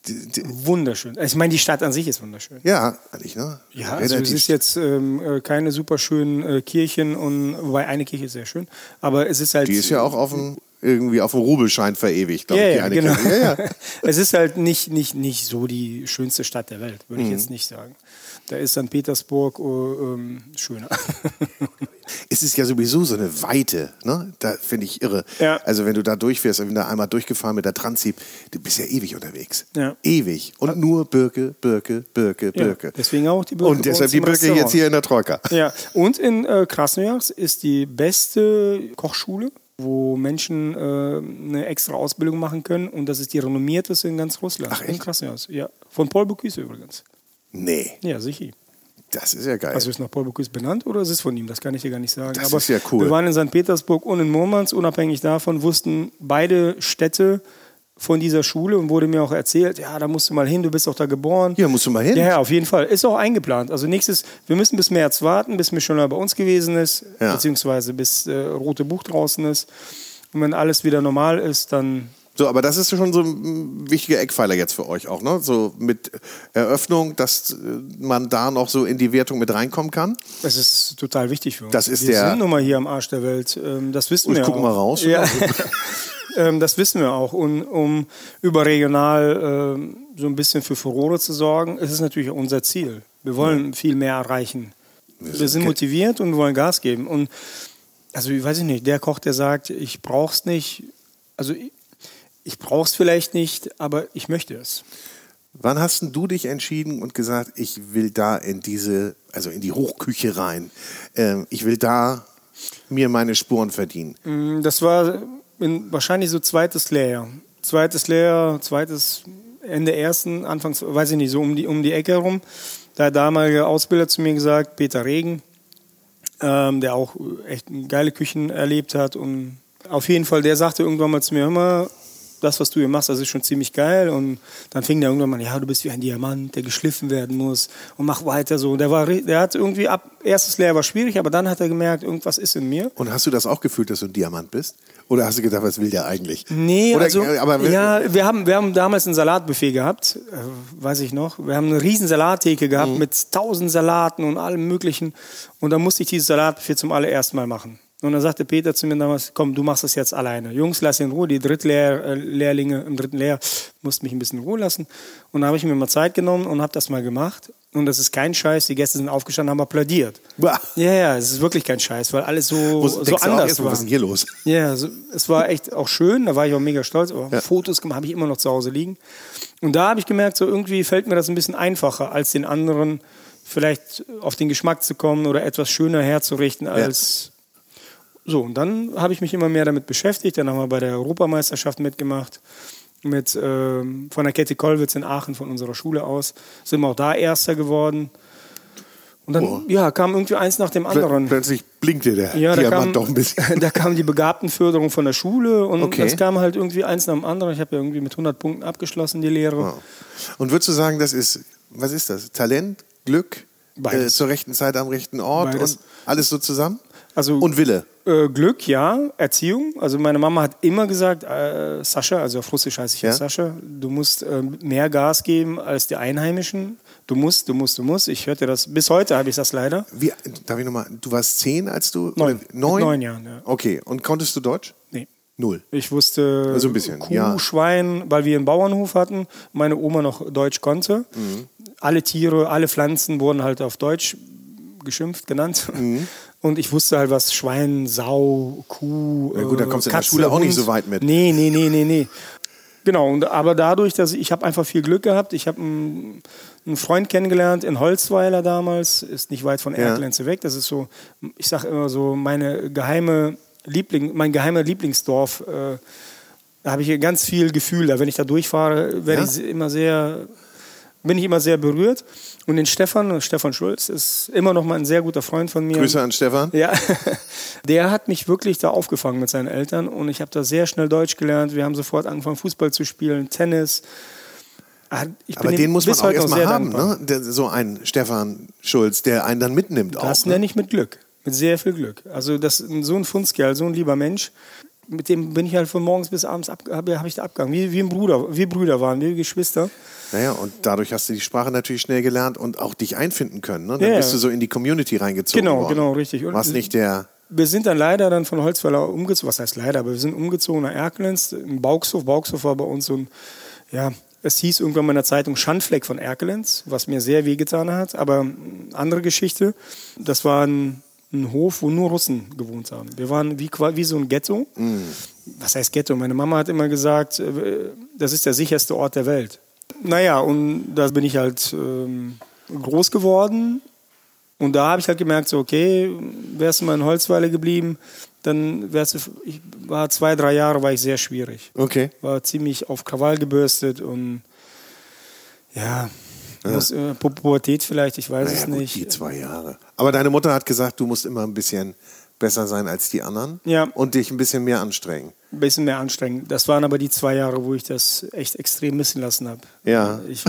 Die- die- Wunderschön. Also Ich meine, die Stadt an sich ist wunderschön. Ja, eigentlich, ne? Ja, also es ist jetzt ähm, äh, keine super schönen äh, Kirchen und wobei eine Kirche ist sehr schön, aber es ist halt Die ist ja auch auf dem, irgendwie auf dem Rubelschein verewigt, glaube ja, ich. die ja, eine genau. Ja, ja. es ist halt nicht, nicht, nicht so die schönste Stadt der Welt, würde ich Mhm. jetzt nicht sagen. Da ist St. Petersburg oh, ähm, schöner. Es ist ja sowieso so eine Weite, ne? Da finde ich irre. Ja. Also wenn du da durchfährst, wenn du da einmal durchgefahren mit der Transip, du bist ja ewig unterwegs. Ja. Ewig. Und nur Birke, Birke, Birke, Ja, Birke. deswegen auch die Birke Und deshalb die Birke Restaurant. jetzt hier in der Troika. Ja, und in äh, Krasnojarsk ist die beste Kochschule, wo Menschen äh, eine extra Ausbildung machen können. Und das ist die renommierteste in ganz Russland. Ach, In echt? Krasnojarsk, ja. Von Paul Bocuse übrigens. Nee, Ja, sicher. das ist ja geil. Also ist nach Paul Bocuse benannt oder ist es von ihm? Das kann ich dir gar nicht sagen. Das Aber ist ja cool. Wir waren in St. Petersburg und in Murmansk. Unabhängig davon wussten beide Städte von dieser Schule und wurde mir auch erzählt, ja, da musst du mal hin, du bist auch da geboren. Hier musst du mal hin. Ja, ja, auf jeden Fall. Ist auch eingeplant. Also nächstes, wir müssen bis März warten, bis Michelin bei uns gewesen ist, Ja. beziehungsweise bis äh, Rote Buch draußen ist. Und wenn alles wieder normal ist, dann So, aber das ist schon so ein wichtiger Eckpfeiler jetzt für euch auch, ne? So mit Eröffnung, dass äh, man da noch so in die Wertung mit reinkommen kann. es ist total wichtig für uns. Das ist wir der- sind nun mal hier am Arsch der Welt. Ähm, das wissen Ich wir guck auch. mal raus. Ja. ähm, das wissen wir auch. Und um überregional ähm, so ein bisschen für Furore zu sorgen, ist es natürlich unser Ziel. Wir wollen viel mehr erreichen. Wir sind motiviert und wollen Gas geben. Und also ich weiß ich nicht, der Koch, der sagt, ich brauch's nicht, also ich, ich brauch's vielleicht nicht, aber ich möchte es. Wann hast du dich entschieden und gesagt, ich will da in diese, also in die Hochküche rein? Ähm, ich will da mir meine Spuren verdienen. Mm, Das war in, wahrscheinlich so zweites Lehrjahr. Zweites Lehrjahr, zweites Ende ersten, Anfangs, weiß ich nicht, so um die, um die Ecke herum. Da hat der damalige Ausbilder zu mir gesagt, Peter Regen, ähm, der auch echt geile Küchen erlebt hat. Und auf jeden Fall, der sagte irgendwann mal zu mir, hör mal, das, was du hier machst, das ist schon ziemlich geil. Und dann fing der irgendwann mal, ja, du bist wie ein Diamant, der geschliffen werden muss und mach weiter so. Der war, der hat irgendwie ab, erstes Lehr war schwierig, aber dann hat er gemerkt, irgendwas ist in mir. Und hast du das auch gefühlt, dass du ein Diamant bist? Oder hast du gedacht, was will der eigentlich? Nee, Oder, also, äh, aber ja, wir haben, wir haben damals ein Salatbuffet gehabt, äh, weiß ich noch. Wir haben eine riesen Salattheke gehabt Mhm. mit tausend Salaten und allem möglichen. Und dann musste ich dieses Salatbuffet zum allerersten Mal machen. Und dann sagte Peter zu mir damals, komm, du machst das jetzt alleine. Jungs, lass ihn in Ruhe. Die Drittlehrlinge im dritten Lehr mussten mich ein bisschen in Ruhe lassen. Und dann habe ich mir mal Zeit genommen und habe das mal gemacht. Und das ist kein Scheiß. Die Gäste sind aufgestanden, haben applaudiert. Bah. Ja, ja, es ist wirklich kein Scheiß, weil alles so, Wo so auch anders erstmal, war. was ist denn hier los? Ja, so, es war echt auch schön, da war ich auch mega stolz. Aber Ja. Fotos habe ich immer noch zu Hause liegen. Und da habe ich gemerkt, so irgendwie fällt mir das ein bisschen einfacher, als den anderen vielleicht auf den Geschmack zu kommen oder etwas schöner herzurichten als. So, und dann habe ich mich immer mehr damit beschäftigt. Dann haben wir bei der Europameisterschaft mitgemacht. Mit, ähm, von der Kette Kollwitz in Aachen, von unserer Schule aus. Sind wir auch da Erster geworden. Und dann Boah. ja, kam irgendwie eins nach dem anderen. Plötzlich blinkte der Ja, da kam, doch ein bisschen. da kam die Begabtenförderung von der Schule und Okay. das kam halt irgendwie eins nach dem anderen. Ich habe ja irgendwie mit 100 Punkten abgeschlossen, die Lehre. Wow. Und würdest du sagen, das ist, was ist das? Talent, Glück, äh, zur rechten Zeit am rechten Ort Beides. und alles so zusammen? Also Und Wille. äh, Glück, ja. Erziehung. Also meine Mama hat immer gesagt, äh, Sascha, also auf Russisch heiße ich ja. Sascha, du musst äh, mehr Gas geben als die Einheimischen. Du musst, du musst, du musst. Ich hörte das, bis heute habe ich das leider. Wie, darf ich nochmal, du warst zehn, als du... Neun. oder Neun? Neun Jahren, ja. Okay, und konntest du Deutsch? Nee. Null. Ich wusste Also ein bisschen, Kuh, ja. Schwein, weil wir einen Bauernhof hatten, meine Oma noch Deutsch konnte. Mhm. Alle Tiere, alle Pflanzen wurden halt auf Deutsch geschimpft, genannt. Mhm. Und ich wusste halt, was Schwein, Sau, Kuh, Ja gut, da äh, kommst du in der Schule auch nicht so weit mit. Nee, nee, nee, nee, nee. Genau, und, aber dadurch, dass ich, ich habe einfach viel Glück gehabt. Ich habe einen, einen Freund kennengelernt in Holzweiler damals, ist nicht weit von Ja. Erkelenze weg. Das ist so, ich sage immer so, meine geheime Liebling, mein geheimer Lieblingsdorf. Äh, da habe ich ganz viel Gefühl. Da, wenn ich da durchfahre, werde Ja? ich immer sehr, bin ich immer sehr berührt. Und den Stefan, Stefan Schulz, ist immer noch mal ein sehr guter Freund von mir. Grüße an Stefan. Ja, der hat mich wirklich da aufgefangen mit seinen Eltern und ich habe da sehr schnell Deutsch gelernt. Wir haben sofort angefangen, Fußball zu spielen, Tennis. Ah, Ich Aber den muss man auch erstmal haben, dankbar. ne? Der, so ein Stefan Schulz, der einen dann mitnimmt Das auch. Ne? nenne ich mit Glück, mit sehr viel Glück. Also das so ein Fundskerl, so ein lieber Mensch, mit dem bin ich halt von morgens bis abends ab, habe hab ich da abgegangen, wie, wie ein Bruder, wie Brüder waren, wie Geschwister. Naja, und dadurch hast du die Sprache natürlich schnell gelernt und auch dich einfinden können. Ne? Dann Ja, bist du so in die Community reingezogen Genau, worden. genau, richtig. Und- Warst nicht der... Wir sind dann leider dann von Holzweiler umgezogen, was heißt leider, aber wir sind umgezogen nach Erkelenz, in Bauxhof. Bauxhof war bei uns so ein, ja, es hieß irgendwann mal in der Zeitung Schandfleck von Erkelenz, was mir sehr wehgetan hat, aber eine andere Geschichte. Das war ein, ein Hof, wo nur Russen gewohnt haben. Wir waren wie, wie so ein Ghetto. Was heißt Ghetto? Meine Mama hat immer gesagt, äh, das ist der sicherste Ort der Welt. Naja, und da bin ich halt ähm, groß geworden und da habe ich halt gemerkt, so, okay, wärst du mal in Holzweiler geblieben, dann wärst du, ich war zwei, drei Jahre, war ich sehr schwierig. Okay. War ziemlich auf Krawall gebürstet und ja, Muss, äh, Pu- Pubertät vielleicht, ich weiß Naja, es gut, nicht. die zwei Jahre. Aber deine Mutter hat gesagt, du musst immer ein bisschen besser sein als die anderen Ja. und dich ein bisschen mehr anstrengen. Ein bisschen mehr anstrengend. Das waren aber die zwei Jahre, wo ich das echt extrem missen lassen habe. Ja. Ich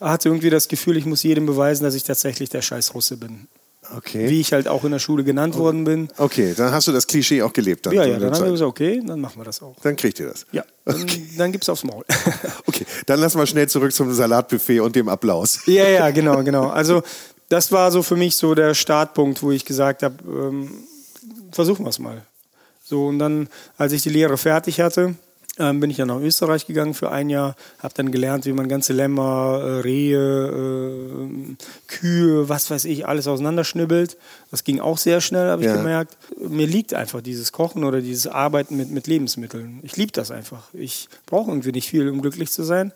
hatte irgendwie das Gefühl, ich muss jedem beweisen, dass ich tatsächlich der scheiß Russe bin. Okay. Wie ich halt auch in der Schule genannt worden bin. Okay, dann hast du das Klischee auch gelebt. Dann Ja, ja, dann haben wir gesagt, okay, dann machen wir das auch. Dann kriegt ihr das. Ja, dann, dann gibt's aufs Maul. Okay, dann lass mal schnell zurück zum Salatbuffet und dem Applaus. ja, ja, genau, genau. Also das war so für mich so der Startpunkt, wo ich gesagt habe, ähm, versuchen wir es mal. So, und dann, als ich die Lehre fertig hatte, ähm, bin ich dann nach Österreich gegangen für ein Jahr, habe dann gelernt, wie man ganze Lämmer, äh, Rehe, äh, Kühe, was weiß ich, alles auseinanderschnibbelt. Das ging auch sehr schnell, habe ich Ja. gemerkt. Mir liegt einfach dieses Kochen oder dieses Arbeiten mit, mit Lebensmitteln. Ich liebe das einfach. Ich brauche irgendwie nicht viel, um glücklich zu sein.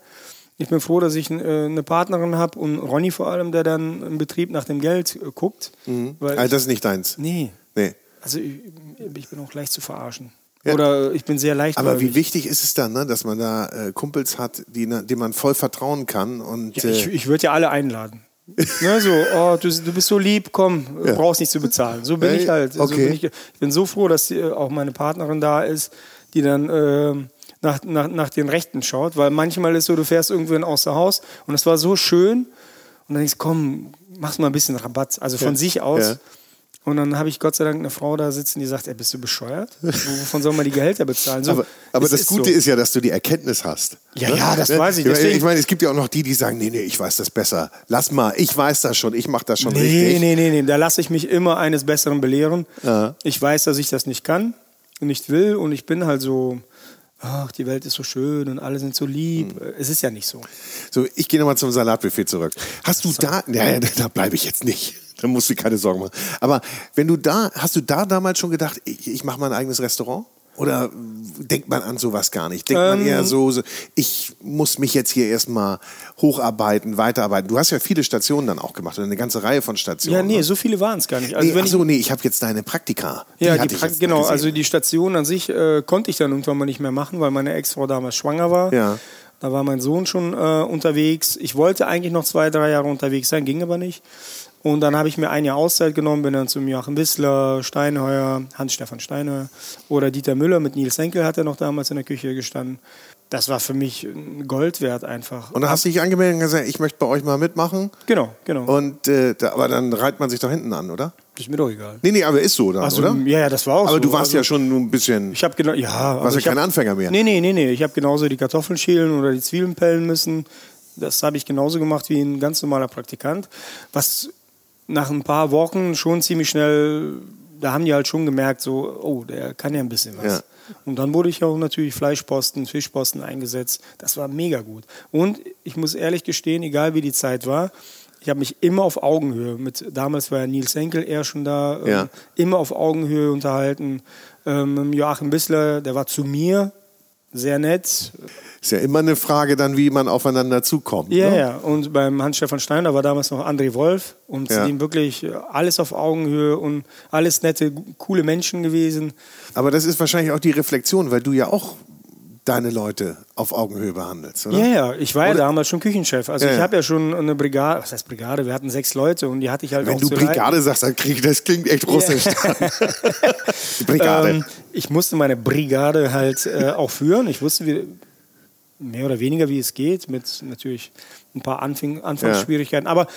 Ich bin froh, dass ich äh, eine Partnerin habe und Ronny vor allem, der dann im Betrieb nach dem Geld äh, guckt. Weil Also das ist nicht deins. nee, Nee. Also ich, ich bin auch leicht zu verarschen. Ja. Oder ich bin sehr leicht. Aber wie wichtig ist es dann, ne, dass man da äh, Kumpels hat, die, ne, denen man voll vertrauen kann? Und Ja, ich äh, ich würde ja alle einladen. Ne, so, oh, du, du bist so lieb, komm, Ja. brauchst nicht zu bezahlen. So bin Hey, ich halt. So okay. bin ich, ich bin so froh, dass die, äh, auch meine Partnerin da ist, die dann ähm, nach, nach, nach den Rechten schaut, weil manchmal ist so, du fährst irgendwann außer Haus und es war so schön und dann denkst du, komm, machst mal ein bisschen Rabatt, also von Ja. sich aus. Und dann habe ich Gott sei Dank eine Frau da sitzen, die sagt, ey, bist du bescheuert? Wovon soll man die Gehälter bezahlen? So, Aber, aber das ist Gute so. ist ja, dass du die Erkenntnis hast. Ja, ja, das weiß ich, deswegen- Ich meine, es gibt ja auch noch die, die sagen, nee, nee, ich weiß das besser. Lass mal, ich weiß das schon, ich mache das schon Nee, richtig. nee, nee, nee, da lasse ich mich immer eines Besseren belehren. Ja. Ich weiß, dass ich das nicht kann und nicht will und ich bin halt so, ach, die Welt ist so schön und alle sind so lieb. Hm. Es ist ja nicht so. So, ich gehe nochmal zum Salatbuffet zurück. Hast du da, ja, ja, da bleibe ich jetzt nicht. Da musst du keine Sorgen machen. Aber wenn du da, hast du da damals schon gedacht, ich, ich mache mein eigenes Restaurant? Oder denkt man an sowas gar nicht? Denkt man Ähm. eher so, so, ich muss mich jetzt hier erstmal hocharbeiten, weiterarbeiten. Du hast ja viele Stationen dann auch gemacht eine ganze Reihe von Stationen. Ja, nee, ne? so viele waren es gar nicht. Also nee, wenn ach ich, nee, ich habe jetzt deine Praktika. ja, die ich Pra- genau, also die Station an sich äh, konnte ich dann irgendwann mal nicht mehr machen, weil meine Ex-Frau damals schwanger war. Ja. Da war mein Sohn schon äh, unterwegs. Ich wollte eigentlich noch zwei, drei Jahre unterwegs sein, ging aber nicht. Und dann habe ich mir ein Jahr Auszeit genommen, bin dann zum Joachim Wissler, Steinheuer, Hans-Stefan Steinheuer oder Dieter Müller mit Nils Henkel hat er noch damals in der Küche gestanden. Das war für mich ein Gold wert einfach. Und dann hast du dich angemeldet und gesagt, ich möchte bei euch mal mitmachen. genau, genau. Und äh, da, aber dann reiht man sich doch hinten an, oder? ist mir doch egal. Nee, nee, aber ist so dann, Also, oder? ja, ja, das war auch Aber so. du warst also, ja schon ein bisschen. Ich habe genau, ja. Warst ja kein hab- Anfänger mehr. Nee, nee, nee, nee. Ich habe genauso die Kartoffeln schälen oder die Zwiebeln pellen müssen. Das habe ich genauso gemacht wie ein ganz normaler Praktikant. Was nach ein paar Wochen schon ziemlich schnell, da haben die halt schon gemerkt, so, oh, der kann ja ein bisschen was. Ja. Und dann wurde ich auch natürlich Fleischposten, Fischposten eingesetzt. Das war mega gut. Und ich muss ehrlich gestehen, egal wie die Zeit war, ich habe mich immer auf Augenhöhe mit, damals war ja Nils Henkel eher schon da, Ja. ähm, immer auf Augenhöhe unterhalten. Ähm, Joachim Bissler, der war zu mir sehr nett. Ist ja immer eine Frage dann, wie man aufeinander zukommt. Ja, ne? ja. Und beim Hans-Stefan Steiner war damals noch André Wolf und Ja. zu dem wirklich alles auf Augenhöhe und alles nette, coole Menschen gewesen. Aber das ist wahrscheinlich auch die Reflexion, weil du ja auch deine Leute auf Augenhöhe behandelst, oder? Ja, ja, ich war ja Oder- damals schon Küchenchef. Also Ja, ich ja. habe ja schon eine Brigade, was heißt Brigade? Wir hatten sechs Leute und die hatte ich halt Wenn auch du. Brigade sagst, dann krieg ich, das klingt echt russisch. Brigade. Ähm, ich musste meine Brigade halt äh, auch führen. Ich wusste wie, mehr oder weniger, wie es geht, mit natürlich ein paar Anfang, Anfangsschwierigkeiten. Aber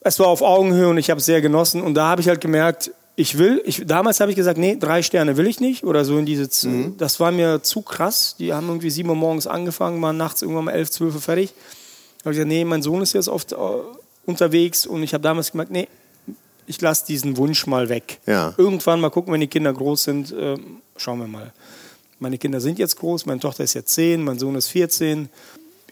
es war auf Augenhöhe und ich habe es sehr genossen. Und da habe ich halt gemerkt, ich will, ich, damals habe ich gesagt, nee, drei Sterne will ich nicht. Oder so in diese, Mhm. das war mir zu krass. Die haben irgendwie sieben Uhr morgens angefangen, waren nachts irgendwann mal elf, zwölf Uhr fertig. Da habe ich gesagt, nee, mein Sohn ist jetzt oft äh, unterwegs und ich habe damals gemerkt, nee, ich lasse diesen Wunsch mal weg. Ja. Irgendwann mal gucken, wenn die Kinder groß sind, ähm, schauen wir mal. Meine Kinder sind jetzt groß, meine Tochter ist jetzt 10, mein Sohn ist 14.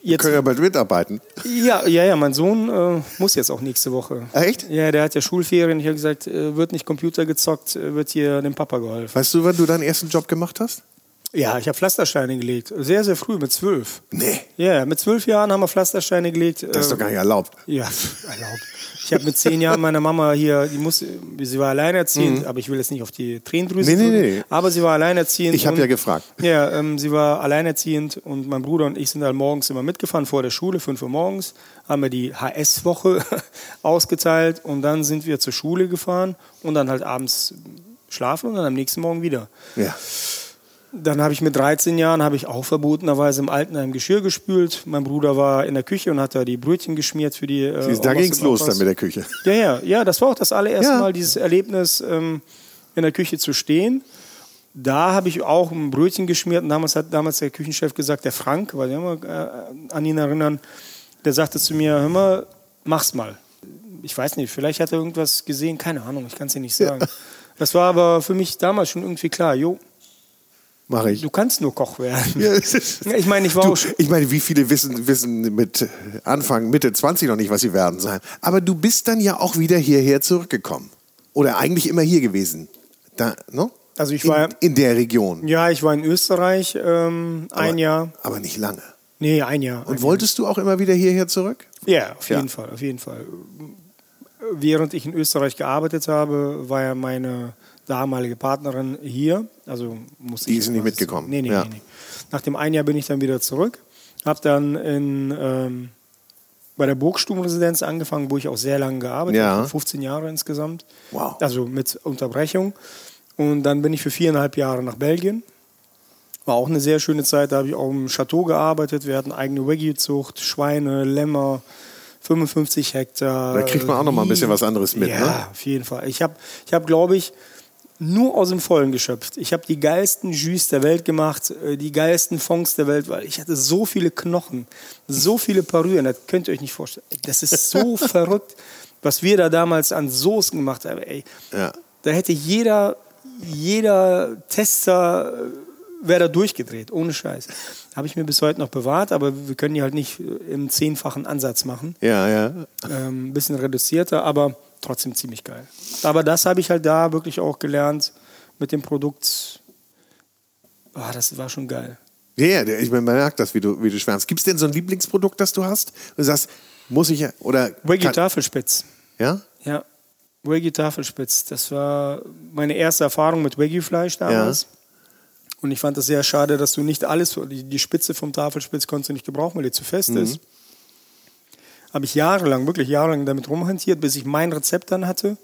Jetzt, Können ja bald mitarbeiten. ja, ja, ja, mein Sohn äh, muss jetzt auch nächste Woche. Echt? Ja, der hat ja Schulferien. Ich habe gesagt, äh, wird nicht Computer gezockt, äh, wird hier dem Papa geholfen. Weißt du, wann du deinen ersten Job gemacht hast? Ja, ich habe Pflastersteine gelegt. Sehr, sehr früh, mit zwölf. Nee, Ja, mit zwölf Jahren haben wir Pflastersteine gelegt. das ist doch gar nicht erlaubt. Ja, erlaubt. Ich habe mit zehn Jahren meine Mama hier, die muss, sie war alleinerziehend, aber ich will jetzt nicht auf die Tränendrüse Mhm. Nee, nee, nee. aber sie war alleinerziehend. Ich habe ja gefragt. Ja, ähm, sie war alleinerziehend und mein Bruder und ich sind halt morgens immer mitgefahren vor der Schule, 5 Uhr morgens, haben wir die HS-Woche ausgeteilt und dann sind wir zur Schule gefahren und dann halt abends schlafen und dann am nächsten Morgen wieder. Ja. Dann habe ich mit 13 Jahren habe ich auch verbotenerweise im Altenheim Geschirr gespült. Mein Bruder war in der Küche und hat da die Brötchen geschmiert für die. Äh, Siehst, da ging's los dann mit der Küche. Ja, ja, ja, das war auch das allererste Ja. Mal, dieses Erlebnis, ähm, in der Küche zu stehen. Da habe ich auch ein Brötchen geschmiert und damals hat damals der Küchenchef gesagt, der Frank, weil wir immer äh, an ihn erinnern, der sagte zu mir, hör mal, mach's mal. Ich weiß nicht, vielleicht hat er irgendwas gesehen, keine Ahnung, ich kann es dir nicht sagen. Das war aber für mich damals schon irgendwie klar, jo, Mache ich. du kannst nur Koch werden. Ja, Ich meine, ich war Du, auch ich meine, wie viele wissen, wissen mit Anfang, Mitte 20 noch nicht, was sie werden sein. Aber du bist dann ja auch wieder hierher zurückgekommen. Oder eigentlich immer hier gewesen. Da, ne? Also ich war- in, in der Region. Ja, ich war in Österreich ähm, ein aber, Jahr. Aber nicht lange. Nee, ein Jahr. Und ein wolltest du auch immer wieder hierher zurück? Ja, auf Ja. jeden Fall, auf jeden Fall. Während ich in Österreich gearbeitet habe, war ja meine damalige Partnerin hier. Also musste Die ich ist nicht mitgekommen. Nee, nee, Ja. nee, nee. Nach dem einen Jahr bin ich dann wieder zurück. Hab dann in, ähm, bei der Burgstubenresidenz angefangen, wo ich auch sehr lange gearbeitet Ja. habe, 15 Jahre insgesamt. Wow. Also mit Unterbrechung. Und dann bin ich für viereinhalb Jahre nach Belgien. War auch eine sehr schöne Zeit. Da habe ich auch im Chateau gearbeitet. Wir hatten eigene Wagyu-Zucht, Schweine, Lämmer, 55 Hektar. Da kriegt man auch noch mal ein bisschen was anderes mit, Ja, ne? auf jeden Fall. Ich habe, ich hab, glaube ich, nur aus dem Vollen geschöpft. Ich habe die geilsten Jus der Welt gemacht, äh, die geilsten Fonds der Welt, weil ich hatte so viele Knochen, so viele Parüren, das könnt ihr euch nicht vorstellen. Das ist so verrückt, was wir da damals an Soßen gemacht haben. Ey, Ja. da hätte jeder, jeder Tester äh, wäre da durchgedreht, ohne Scheiß. Habe ich mir bis heute noch bewahrt, aber wir können die halt nicht äh, im zehnfachen Ansatz machen. Ja, ja. Ähm, ein bisschen reduzierter, aber trotzdem ziemlich geil. Aber das habe ich halt da wirklich auch gelernt mit dem Produkt. Ah, das war schon geil. Ja, ja, der- ich meine, man merkt das, wie du, wie du schwärmst. Gibt es denn so ein Lieblingsprodukt, das du hast? Du sagst, muss ich ja, oder. Kann- Tafelspitz. Ja? Ja, Wagyu Tafelspitz. Das war meine erste Erfahrung mit Wagyu-Fleisch damals. Und ich fand es sehr schade, dass du nicht alles, die, die Spitze vom Tafelspitz konntest du nicht gebrauchen, weil die zu fest ist. Habe ich jahrelang, wirklich jahrelang damit rumhantiert, bis ich mein Rezept dann hatte.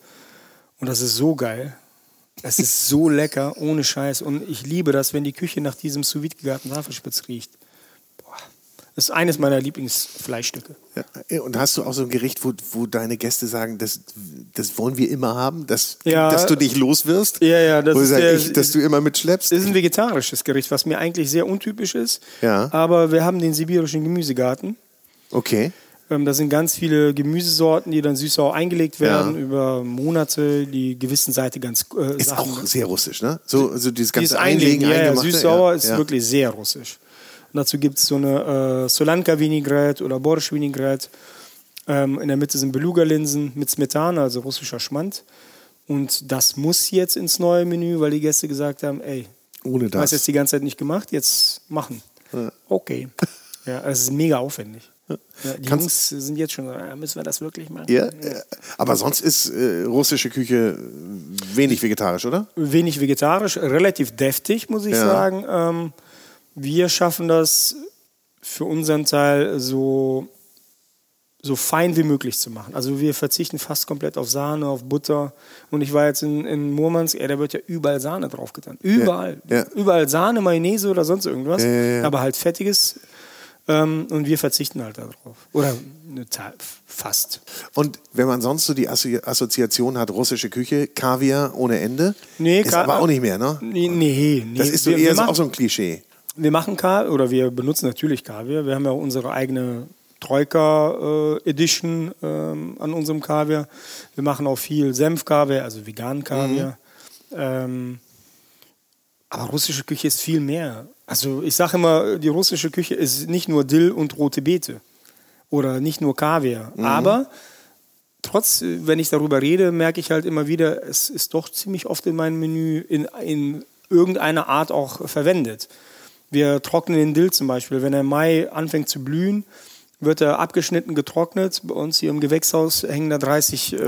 Und das ist so geil. Es ist so lecker, ohne Scheiß. Und ich liebe das, wenn die Küche nach diesem sous vide gegarten Tafelspitz riecht. Boah. Das ist eines meiner Lieblingsfleischstücke. ja. Und hast du auch so ein Gericht, wo, wo deine Gäste sagen, das, das wollen wir immer haben, dass, Ja. dass du dich loswirst? Ja, ja, das ist sagen, der- ich, dass du immer mitschleppst? Es ist ein vegetarisches Gericht, was mir eigentlich sehr untypisch ist. Ja. Aber wir haben den sibirischen Gemüsegarten. Okay. Ähm, Da sind ganz viele Gemüsesorten, die dann süß-sauer eingelegt werden Ja. über Monate, die gewissen Seite ganz äh, Ist Sachen. auch sehr russisch, ne? So, also dieses Dieses ganze Einlegen, Einlegen, ja, ja, süß-sauer ja, ist ja. wirklich sehr russisch. Und dazu gibt es so eine äh, Solanka Vinaigrette oder Borscht Vinaigrette. Ähm, in der Mitte sind Beluga-Linsen mit Smetana, also russischer Schmand. Und das muss jetzt ins neue Menü, weil die Gäste gesagt haben, ey, Ohne Du hast das. jetzt die ganze Zeit nicht gemacht, jetzt machen. Okay. Ja, es ist mega aufwendig. Ja, die Kannst- Jungs sind jetzt schon, so, "Ah, müssen wir das wirklich machen? Ja, ja. aber sonst ist äh, russische Küche wenig vegetarisch, oder? Wenig vegetarisch, relativ deftig, muss ich Ja. sagen. Ähm, wir schaffen das für unseren Teil so, so fein wie möglich zu machen. Also wir verzichten fast komplett auf Sahne, auf Butter. Und ich war jetzt in, in Murmansk, ey, da wird ja überall Sahne draufgetan. Überall. Ja. Überall Sahne, Mayonnaise oder sonst irgendwas. Ja, ja, ja. Aber halt fettiges. Ähm, und wir verzichten halt darauf. Oder fast. Und wenn man sonst so die Assozi Assoziation hat, russische Küche, Kaviar ohne Ende, Nee, ist aber auch nicht mehr, ne? Nee, nee. Das ist so wir, eher wir so, machen, auch so ein Klischee. Wir machen Kaviar, oder wir benutzen natürlich Kaviar. Wir haben ja auch unsere eigene Troika äh, Edition ähm, an unserem Kaviar. Wir machen auch viel Senfkaviar, also veganen Kaviar. Ähm, aber russische Küche ist viel mehr. Also ich sage immer, die russische Küche ist nicht nur Dill und rote Beete oder nicht nur Kaviar. Aber trotz, wenn ich darüber rede, merke ich halt immer wieder, es ist doch ziemlich oft in meinem Menü in, in irgendeiner Art auch verwendet. Wir trocknen den Dill zum Beispiel. Wenn er im Mai anfängt zu blühen, wird er abgeschnitten, getrocknet. Bei uns hier im Gewächshaus hängen da 30 äh,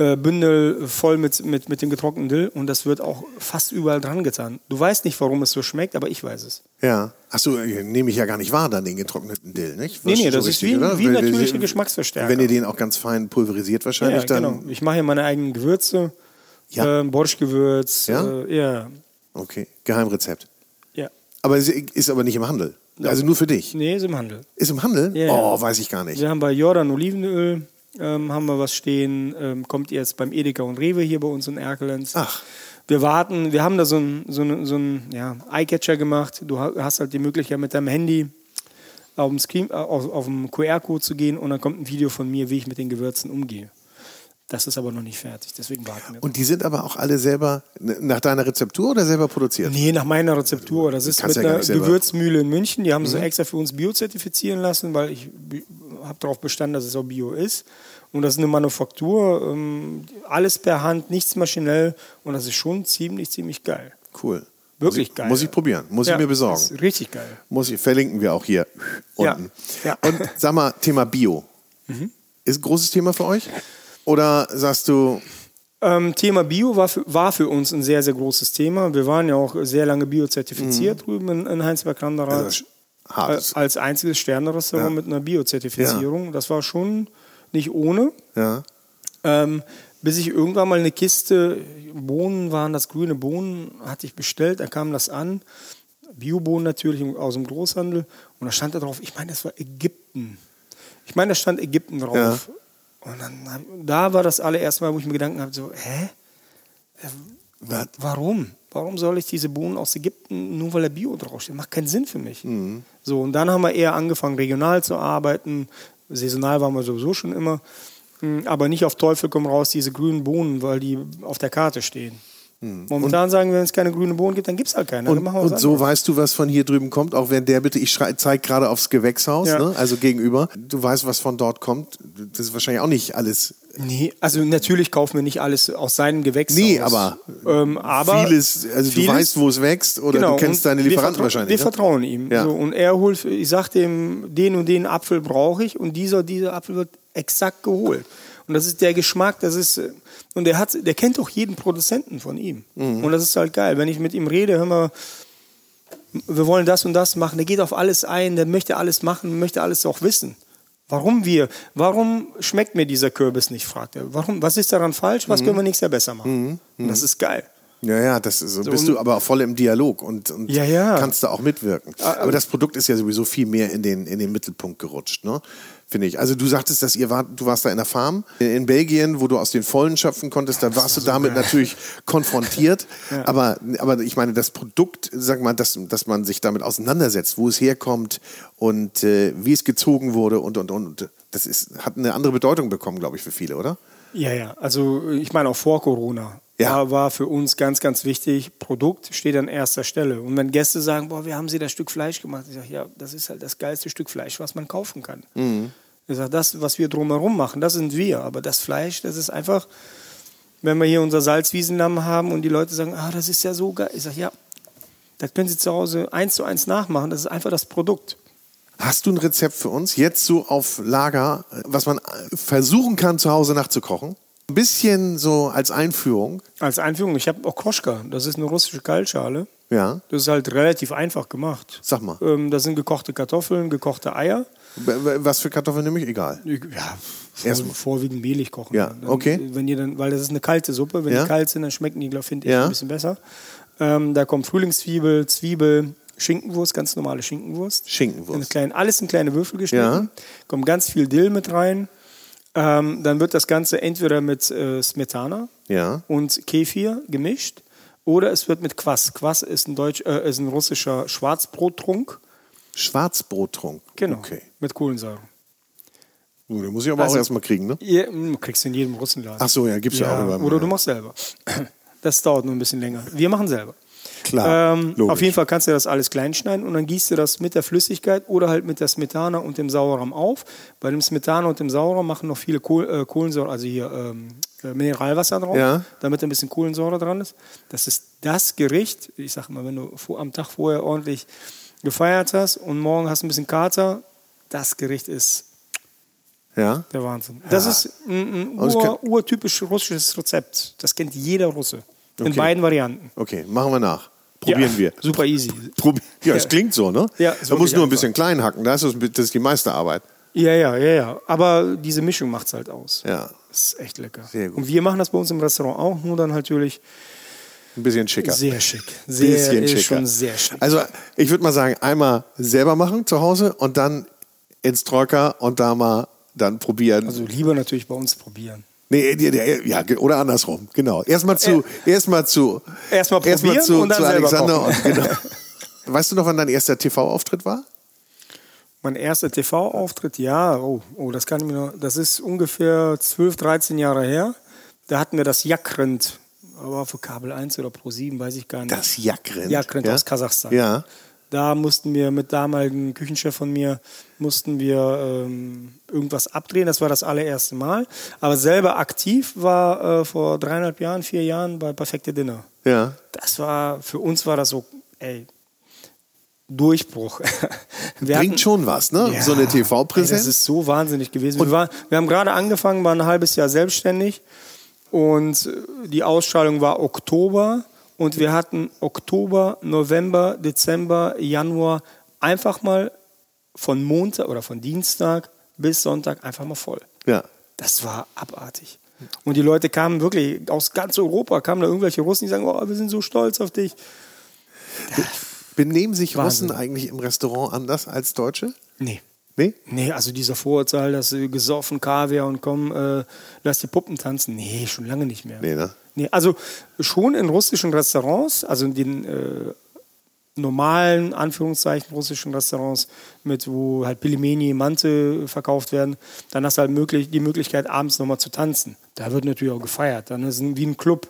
äh, Bündel voll mit, mit, mit dem getrockneten Dill und das wird auch fast überall dran getan. Du weißt nicht, warum es so schmeckt, aber ich weiß es. Ja. Achso, nehme ich ja gar nicht wahr, dann den getrockneten Dill, nicht? Nee, nee, so das ist wie- oder? wie Weil- natürliche wenn- Geschmacksverstärker. Wenn ihr den auch ganz fein pulverisiert wahrscheinlich, Ja, dann. genau. Ich mache hier meine eigenen Gewürze. Ja. Äh, Borschgewürz. Ja? Äh, ja. Okay, Geheimrezept. ja. Aber es ist aber nicht im Handel. Also nur für dich. Nee, ist im Handel. Ist im Handel? Ja, ja. Oh, weiß ich gar nicht. Wir haben bei Jordan Olivenöl ähm, haben wir was stehen. Ähm, kommt jetzt beim Edeka und Rewe hier bei uns in Erkelenz. Ach. Wir warten, wir haben da so einen so ein, so ein, ja, Eyecatcher gemacht. Du ha- hast halt die Möglichkeit mit deinem Handy auf dem, Screen, äh, auf, auf dem QR-Code zu gehen und dann kommt ein Video von mir, wie ich mit den Gewürzen umgehe. Das ist aber noch nicht fertig, deswegen warten wir. Und die sind aber auch alle selber nach deiner Rezeptur oder selber produziert? Nee, nach meiner Rezeptur. Das ist Kannst mit ja einer. Mhm. Gewürzmühle in München. Die haben sie extra für uns biozertifizieren lassen, weil ich habe darauf bestanden, dass es auch bio ist. Und das ist eine Manufaktur, ähm, alles per Hand, nichts maschinell. Und das ist schon ziemlich, ziemlich geil. Cool. Wirklich muss ich, geil. Muss ich probieren, muss Ja, ich mir besorgen. richtig geil. Muss ich, verlinken wir auch hier Ja, unten. ja. Und sag mal, Thema Bio. Mhm. Ist ein großes Thema für euch? Oder sagst du, Ähm, Thema Bio war für, war für uns ein sehr, sehr großes Thema. Wir waren ja auch sehr lange biozertifiziert drüben in, in Heinsberg-Landerath. also hartes. als einziges Sternenrestaurant Ja. mit einer Bio-Zertifizierung. Das war schon nicht ohne. Ja. Ähm, bis ich irgendwann mal eine Kiste Bohnen waren, das grüne Bohnen, hatte ich bestellt, da kam das an. Biobohnen natürlich aus dem Großhandel. Und da stand da drauf, ich meine, das war Ägypten. Ich meine, da stand Ägypten drauf. Ja. Und dann, da war das allererste Mal, wo ich mir Gedanken habe, so, hä? Was? Warum? Warum soll ich diese Bohnen aus Ägypten, nur weil da Bio draufsteht? Macht keinen Sinn für mich. Mhm. So, und dann haben wir eher angefangen, regional zu arbeiten. Saisonal waren wir sowieso schon immer. Mm, Aber nicht auf Teufel komm raus, diese grünen Bohnen, weil die auf der Karte stehen. Momentan sagen wir, wenn es keine grünen Bohnen gibt, dann gibt es halt keine. Und, und so weißt du, was von hier drüben kommt, auch wenn der bitte, ich zeige gerade aufs Gewächshaus, Ja. ne? also gegenüber. Du weißt, was von dort kommt. Das ist wahrscheinlich auch nicht alles. Nee, also natürlich kaufen wir nicht alles aus seinem Gewächshaus. Nee, aber, ähm, aber vieles, also vieles- du weißt, wo es wächst oder Genau, du kennst und deine Lieferanten wahrscheinlich. Wir ne? vertrauen ihm. Ja. So, und er holt, ich sag dem, den und den Apfel brauche ich und dieser, dieser Apfel wird exakt geholt. Und das ist der Geschmack, das ist, äh, und der hat, der kennt auch jeden Produzenten von ihm. Mhm. Und das ist halt geil. Wenn ich mit ihm rede, hör mal, wir wollen das und das machen, der geht auf alles ein, der möchte alles machen, möchte alles auch wissen. Warum wir, warum schmeckt mir dieser Kürbis nicht, fragt er. Warum, was ist daran falsch, Mhm. was können wir nächstes Jahr besser machen? Und das ist geil. Ja, ja, das ist, so bist du aber auch voll im Dialog und, und Ja, ja. kannst da auch mitwirken. Ah, Aber das Produkt ist ja sowieso viel mehr in den, in den Mittelpunkt gerutscht, ne? Finde ich. Also du sagtest, dass ihr wart, du warst da in der Farm in Belgien, wo du aus den Vollen schöpfen konntest, da warst du damit natürlich konfrontiert. Aber, aber ich meine, das Produkt, sag mal, dass, dass man sich damit auseinandersetzt, wo es herkommt und äh, wie es gezogen wurde und, und, und. Das ist, hat eine andere Bedeutung bekommen, glaube ich, für viele, oder? Ja, ja. Also ich meine auch vor Corona Ja. war, war für uns ganz, ganz wichtig, Produkt steht an erster Stelle. Und wenn Gäste sagen, boah, wie haben Sie das Stück Fleisch gemacht? Ich sage, ja, das ist halt das geilste Stück Fleisch, was man kaufen kann. Ich sage, das, was wir drumherum machen, das sind wir. Aber das Fleisch, das ist einfach, wenn wir hier unser Salzwiesenlamm haben und die Leute sagen, ah, das ist ja so geil. Ich sage, ja, das können Sie zu Hause eins zu eins nachmachen. Das ist einfach das Produkt. Hast du ein Rezept für uns, jetzt so auf Lager, was man versuchen kann, zu Hause nachzukochen? Ein bisschen so als Einführung. Als Einführung, ich habe Okroschka, das ist eine russische Kaltschale. Ja. Das ist halt relativ einfach gemacht. Sag mal. Ähm, das sind gekochte Kartoffeln, gekochte Eier. Was für Kartoffeln nehme ich? Egal. Ja, vor, Erstmal. vorwiegend mehlig kochen. Ja, Dann, okay. Wenn ihr dann, weil das ist eine kalte Suppe, wenn Ja. die kalt sind, dann schmecken die, glaube ich, Ja. ein bisschen besser. Ähm, da kommt Frühlingszwiebel, Zwiebel, Schinkenwurst, ganz normale Schinkenwurst. Schinkenwurst. In kleinen, alles in kleine Würfel geschnitten. Ja. Kommt ganz viel Dill mit rein. Ähm, dann wird das Ganze entweder mit äh, Smetana Ja. und Kefir gemischt oder es wird mit Quass. Quass ist ein, Deutsch, äh, ist ein russischer Schwarzbrottrunk. Schwarzbrottrunk. Genau. Okay. Mit Kohlensäure. Uh, den muss ich aber Also- auch erstmal kriegen, ne? Ihr, mh, kriegst du in jedem Russenladen. Ach so, ja, gibt's ja, auch überall. Oder du machst selber. Das dauert nur ein bisschen länger. Wir machen selber. Klar, Ähm, auf jeden Fall kannst du das alles klein schneiden und dann gießt du das mit der Flüssigkeit oder halt mit der Smetana und dem Sauerrahm auf. Bei dem Smetana und dem Sauerrahm machen noch viele Kohl, äh, Kohlensäure, also hier ähm, äh, Mineralwasser drauf, Ja. damit ein bisschen Kohlensäure dran ist. Das ist das Gericht. Ich sag mal, wenn du vor, am Tag vorher ordentlich gefeiert hast und morgen hast du ein bisschen Kater, das Gericht ist Ja. der Wahnsinn. Das ist ein, ein ur, urtypisch russisches Rezept. Das kennt jeder Russe. In Okay. beiden Varianten. Okay, machen wir nach. Probieren ja, wir. Super easy. Probi ja, es klingt so, ne? Ja, da muss wirklich nur ein bisschen klein hacken. Das ist, das ist die meiste Arbeit. Ja, ja, ja, ja. Aber diese Mischung macht es halt aus. Ja. Das ist echt lecker. Sehr gut. Und wir machen das bei uns im Restaurant auch, nur dann natürlich Ein bisschen schicker. sehr schick. Sehr, bisschen schicker. schon sehr schick. Also, ich würde mal sagen, einmal selber machen zu Hause und dann ins Trocker und da mal dann probieren. Also lieber natürlich bei uns probieren. Nee, ja, oder andersrum, genau. Erstmal zu, erstmal zu, Erstmal erstmal probieren zu, und dann zu Alexander und genau. Weißt du noch, wann dein erster TV-Auftritt war? Mein erster TV-Auftritt, ja, oh, oh, das kann ich mir noch, das ist ungefähr 12, 13 Jahre her. Da hatten wir das Jakrent, aber für Kabel 1 oder Pro 7, weiß ich gar nicht. Das Jakrind. Jakrent ja? aus Kasachstan. Ja. Da mussten wir mit damaligen Küchenchef von mir, mussten wir ähm, irgendwas abdrehen. Das war das allererste Mal. Aber selber aktiv war äh, vor dreieinhalb Jahren, vier Jahren bei Perfekte Dinner. Ja. Das war, für uns war das so, ey, Durchbruch. Wir Bringt hatten- schon was, ne? Ja, so eine TV-Präsenz. Das ist so wahnsinnig gewesen. Wir, waren, wir haben gerade angefangen, waren ein halbes Jahr selbstständig und äh, die Ausstrahlung war Oktober und wir hatten Oktober, November, Dezember, Januar einfach mal von Montag oder von Dienstag bis Sonntag einfach mal voll. Ja. Das war abartig. Und die Leute kamen wirklich aus ganz Europa, kamen da irgendwelche Russen, die sagen, oh, wir sind so stolz auf dich. Benehmen sich Wahnsinn. Russen eigentlich im Restaurant anders als Deutsche? Nee. Nee? Nee, also dieser Vorurteil, dass sie gesoffen, Kaviar und komm, äh, lass die Puppen tanzen. Nee, schon lange nicht mehr. Nee, ne? Nee, also schon in russischen Restaurants, also in den äh, normalen, Anführungszeichen, russischen Restaurants, mit wo halt Pilimeni, Mante verkauft werden, dann hast du halt möglich, die Möglichkeit, abends nochmal zu tanzen. Da wird natürlich auch gefeiert. Dann ist es wie ein Club.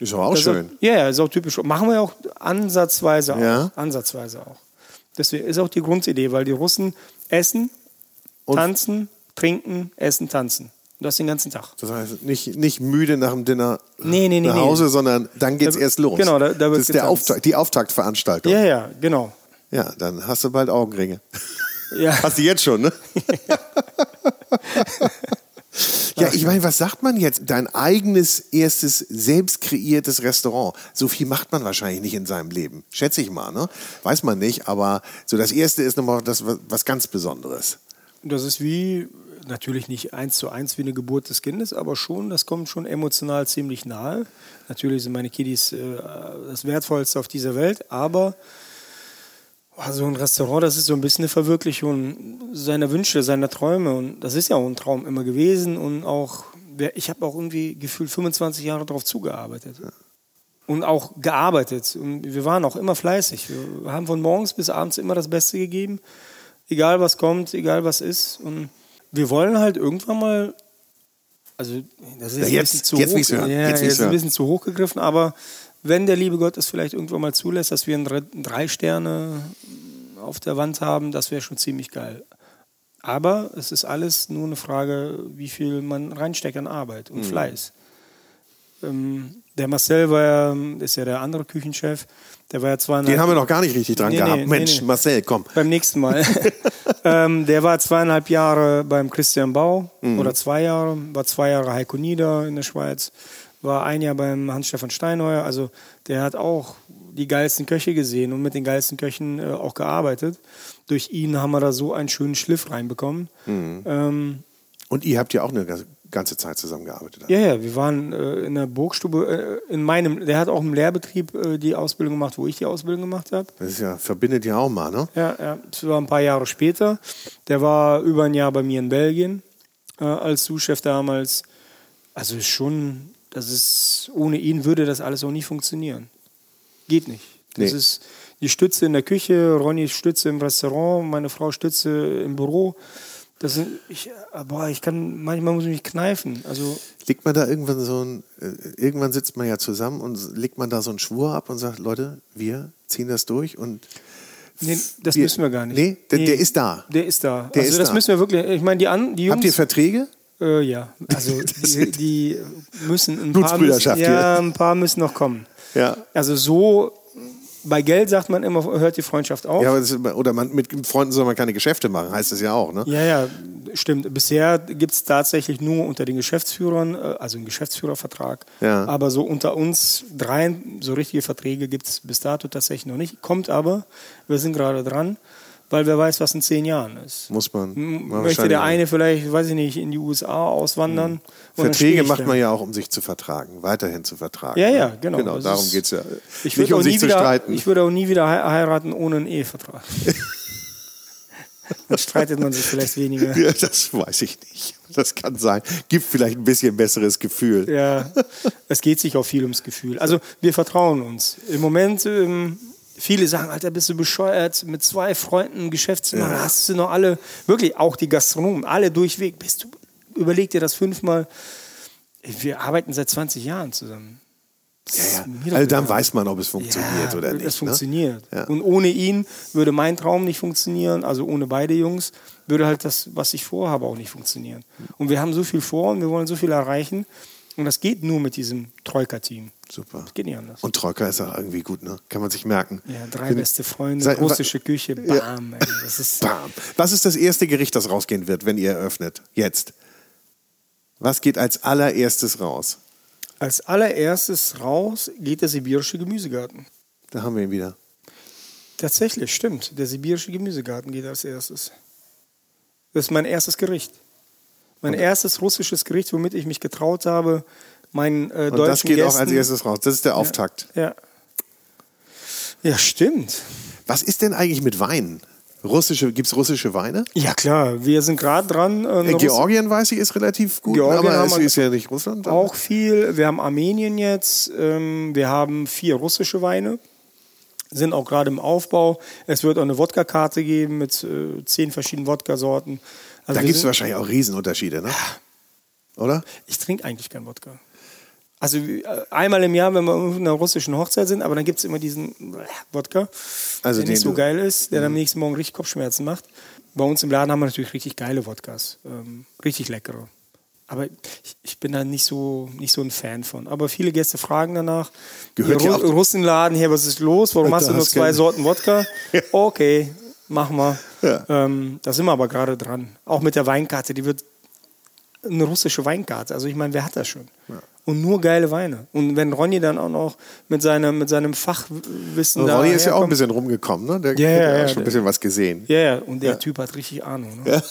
Ist aber auch Das ist schön. Auch, ja, ja, ist auch typisch. Machen wir auch ansatzweise auch. Ja. Ansatzweise auch. Deswegen ist auch die Grundidee, weil die Russen essen, Und- tanzen, trinken, essen, tanzen. Das den ganzen Tag. Das heißt, nicht, nicht müde nach dem Dinner Nee, nee, nee, nach. Hause, sondern dann geht's Da- erst los. genau, da- da wird das ist der. Auftakt, die Auftaktveranstaltung. Ja, ja, genau. Ja, dann hast du bald Augenringe. Ja. Hast du jetzt schon, ne? ja, ich meine, was sagt man jetzt? Dein eigenes erstes selbst kreiertes Restaurant. So viel macht man wahrscheinlich nicht in seinem Leben. Schätze ich mal, ne? Weiß man nicht, aber so das erste ist nochmal das, was ganz Besonderes. Das ist wie, natürlich nicht eins zu eins wie eine Geburt des Kindes, aber schon, das kommt schon emotional ziemlich nahe. Natürlich sind meine Kiddies äh, das Wertvollste auf dieser Welt, aber oh, so ein Restaurant, das ist so ein bisschen eine Verwirklichung seiner Wünsche, seiner Träume. Und das ist ja auch ein Traum immer gewesen. Und auch, ich habe auch irgendwie gefühlt 25 Jahre darauf zugearbeitet. Und auch gearbeitet. Und wir waren auch immer fleißig. Wir haben von morgens bis abends immer das Beste gegeben. Egal was kommt, egal was ist. Und wir wollen halt irgendwann mal. Also, das ist Ja, ein jetzt- bisschen zu jetzt hoch, will's hören. Ja, Jetzt jetzt, will's ein bisschen zu hoch gegriffen, aber wenn der liebe Gott es vielleicht irgendwann mal zulässt, dass wir ein Dre- drei Sterne auf der Wand haben, das wäre schon ziemlich geil. Aber es ist alles nur eine Frage, wie viel man reinsteckt an Arbeit Mhm. und Fleiß. Ähm, der Marcel war ja, ist ja der andere Küchenchef, der war ja zweieinhalb Den haben wir noch gar nicht richtig dran Nee, gehabt. nee, Mensch, nee. Marcel, komm. beim nächsten Mal. ähm, der war zweieinhalb Jahre beim Christian Bau Mhm. oder zwei Jahre, war zwei Jahre Heiko Nieder in der Schweiz, war ein Jahr beim Hans-Stefan Steinheuer. Also der hat auch die geilsten Köche gesehen und mit den geilsten Köchen äh, auch gearbeitet. Durch ihn haben wir da so einen schönen Schliff reinbekommen. Mhm. Ähm, Und ihr habt ja auch eine ganze Zeit zusammengearbeitet. ja, ja, wir waren äh, in der Burgstube, äh, in meinem, der hat auch im Lehrbetrieb äh, die Ausbildung gemacht, wo ich die Ausbildung gemacht habe. Das ist ja, verbindet ja auch mal, ne? Ja, ja, das war ein paar Jahre später. Der war über ein Jahr bei mir in Belgien äh, als Sous-Chef damals. Also ist schon, das ist, ohne ihn würde das alles auch nie funktionieren. Geht nicht. Das Nee. ist die Stütze in der Küche, Ronny Stütze im Restaurant, meine Frau Stütze im Büro. Das ich, boah, ich kann, manchmal muss ich mich kneifen. Also, Legt man da irgendwann so ein, äh, irgendwann sitzt man ja zusammen und legt man da so einen Schwur ab und sagt, Leute, wir ziehen das durch und nee, das Wir- müssen wir gar nicht. Nee, der- der ist da. Der ist da. Der also, ist das da. müssen wir wirklich, ich meine, die, an, die Jungs. habt ihr Verträge? Äh, ja, also die, die müssen ein paar, müssen, ja, ein paar müssen noch kommen. Ja. Also so, bei Geld sagt man immer, hört die Freundschaft auf. Ja, ist, oder man, mit Freunden soll man keine Geschäfte machen, heißt es ja auch, ne? Ja, ja, stimmt. Bisher gibt es tatsächlich nur unter den Geschäftsführern, äh, also einen Geschäftsführervertrag. Ja. Aber so unter uns dreien, so richtige Verträge gibt es bis dato tatsächlich noch nicht. Kommt aber, wir sind gerade dran, weil wer weiß, was in zehn Jahren ist. Muss man. Man Möchte der eine vielleicht, weiß ich nicht, in die USA auswandern? dann Verträge macht man ja auch, um sich zu vertragen, weiterhin zu vertragen. Ja, ne? ja, genau. Genau, Das darum geht es ja. Ich Nicht würde um auch, sich nie zu wieder, streiten. ich würde auch nie wieder hei- heiraten ohne einen Ehevertrag. Dann streitet man sich vielleicht weniger. Ja, das weiß ich nicht. Das kann sein. Gibt vielleicht ein bisschen besseres Gefühl. Ja, es geht sich auch viel ums Gefühl. Also wir vertrauen uns. Im Moment, ähm, viele sagen, Alter, bist du bescheuert, mit zwei Freunden Geschäft zu machen, Ja. hast du noch alle, wirklich auch die Gastronomen, alle durchweg, bist du, überleg dir das fünfmal. Wir arbeiten seit 20 Jahren zusammen. Ja, ja. Also dann weiß man, ob es funktioniert ja, oder nicht. Es funktioniert. Ne? Und ohne ihn würde mein Traum nicht funktionieren, also ohne beide Jungs, würde halt das, was ich vorhabe, auch nicht funktionieren. Und wir haben so viel vor und wir wollen so viel erreichen. Und das geht nur mit diesem Troika-Team. Super. Das geht nicht anders. Und Troika ist auch irgendwie gut, ne? Kann man sich merken. ja, drei Bin- beste Freunde, Sei- russische Küche, Ja. bam. Ey, das ist, Bam. Was ist das erste Gericht, das rausgehen wird, wenn ihr eröffnet? Jetzt. Was geht als allererstes raus? als allererstes raus geht der sibirische Gemüsegarten. Da haben wir ihn wieder. Tatsächlich, stimmt. Der sibirische Gemüsegarten geht als erstes. Das ist mein erstes Gericht. Mein erstes russisches Gericht, womit ich mich getraut habe, meinen äh, Und deutschen das geht Gästen, auch als erstes raus. Das ist der Auftakt. Ja. Ja, stimmt. Was ist denn eigentlich mit Weinen? Russische, gibt es russische Weine? Ja, klar. Wir sind gerade dran. Äh, Äh, Georgien, weiß ich, ist relativ gut, Georgien aber es ist ja nicht Russland. Auch viel. Wir haben Armenien jetzt. Ähm, wir haben vier russische Weine. Sind auch gerade im Aufbau. Es wird auch eine Wodka-Karte geben mit äh, zehn verschiedenen Wodka-Sorten. Also Da gibt es wahrscheinlich auch Riesenunterschiede, ne? Oder? Ich trinke eigentlich kein Wodka. Also äh, einmal im Jahr, wenn wir auf einer russischen Hochzeit sind, aber dann gibt es immer diesen Wodka, Also der nicht so geil ist, der dann am nächsten Morgen richtig Kopfschmerzen macht. Bei uns im Laden haben wir natürlich richtig geile Wodkas, ähm, richtig leckere. Aber ich, ich bin da nicht so, nicht so ein Fan von. Aber viele Gäste fragen danach. Gehört Ru- Russenladen hier, was ist los? Warum Da hast du nur zwei Sorten Wodka? Okay, machen wir. Ja. Ähm, da sind wir aber gerade dran. Auch mit der Weinkarte, die wird eine russische Weinkarte. Also ich meine, wer hat das schon? Und nur geile Weine. Und wenn Ronny dann auch noch mit seinem, mit seinem Fachwissen da Ronny ist ja auch ein bisschen rumgekommen, ne? Der Ja, hat ja, auch ja, schon ein bisschen was gesehen. Ja, ja, und der Typ hat richtig Ahnung. Ne? Ja,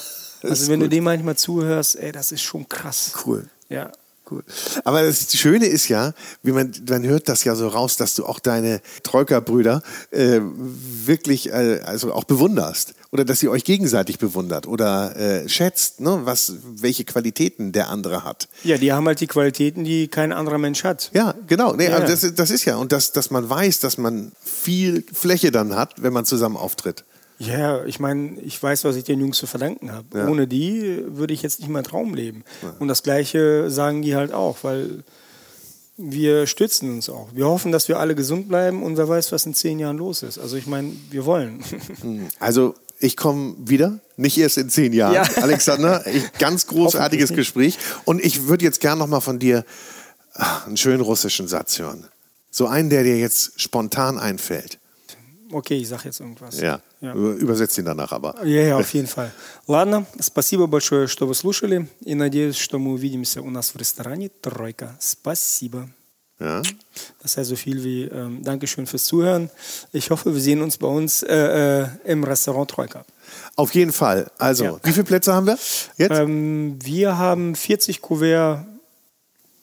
also wenn du gut. dem manchmal zuhörst, ey, das ist schon krass. Cool. Ja. Cool. Aber das Schöne ist ja, wie man, man hört das ja so raus, dass du auch deine Troika-Brüder äh, wirklich äh, also auch bewunderst. Oder dass ihr euch gegenseitig bewundert oder äh, schätzt, ne, was, welche Qualitäten der andere hat. Ja, die haben halt die Qualitäten, die kein anderer Mensch hat. Ja, genau. Nee, Ja. also das, ist- das ist ja. Und dass, dass man weiß, dass man viel Fläche dann hat, wenn man zusammen auftritt. Ja, ich meine, ich weiß, was ich den Jungs zu verdanken habe. Ja. Ohne die würde ich jetzt nicht meinen Traum leben. Und das Gleiche sagen die halt auch, weil wir stützen uns auch. Wir hoffen, dass wir alle gesund bleiben und wer weiß, was in zehn Jahren los ist. Also ich meine, wir wollen. Also ich komme wieder, nicht erst in zehn Jahren. Ja. Alexander, ich, ganz großartiges Gespräch. Und ich würde jetzt gern noch mal von dir ah, einen schönen russischen Satz hören. So einen, der dir jetzt spontan einfällt. Okay, ich sag jetzt irgendwas. Ja. Ja. Über- Übersetzt ihn danach aber. Ja, ja, auf jeden Fall. Ладно, спасибо большое, что вы слушали, и надеюсь, что мы увидимся у нас в ресторане «Тройка». Спасибо. Ja. Das heißt so viel wie ähm, Dankeschön fürs Zuhören. Ich hoffe, wir sehen uns bei uns äh, äh, im Restaurant Troika. Auf jeden Fall. Also, Ja. wie viele Plätze haben wir jetzt? Ähm, wir haben 40 Kuvert,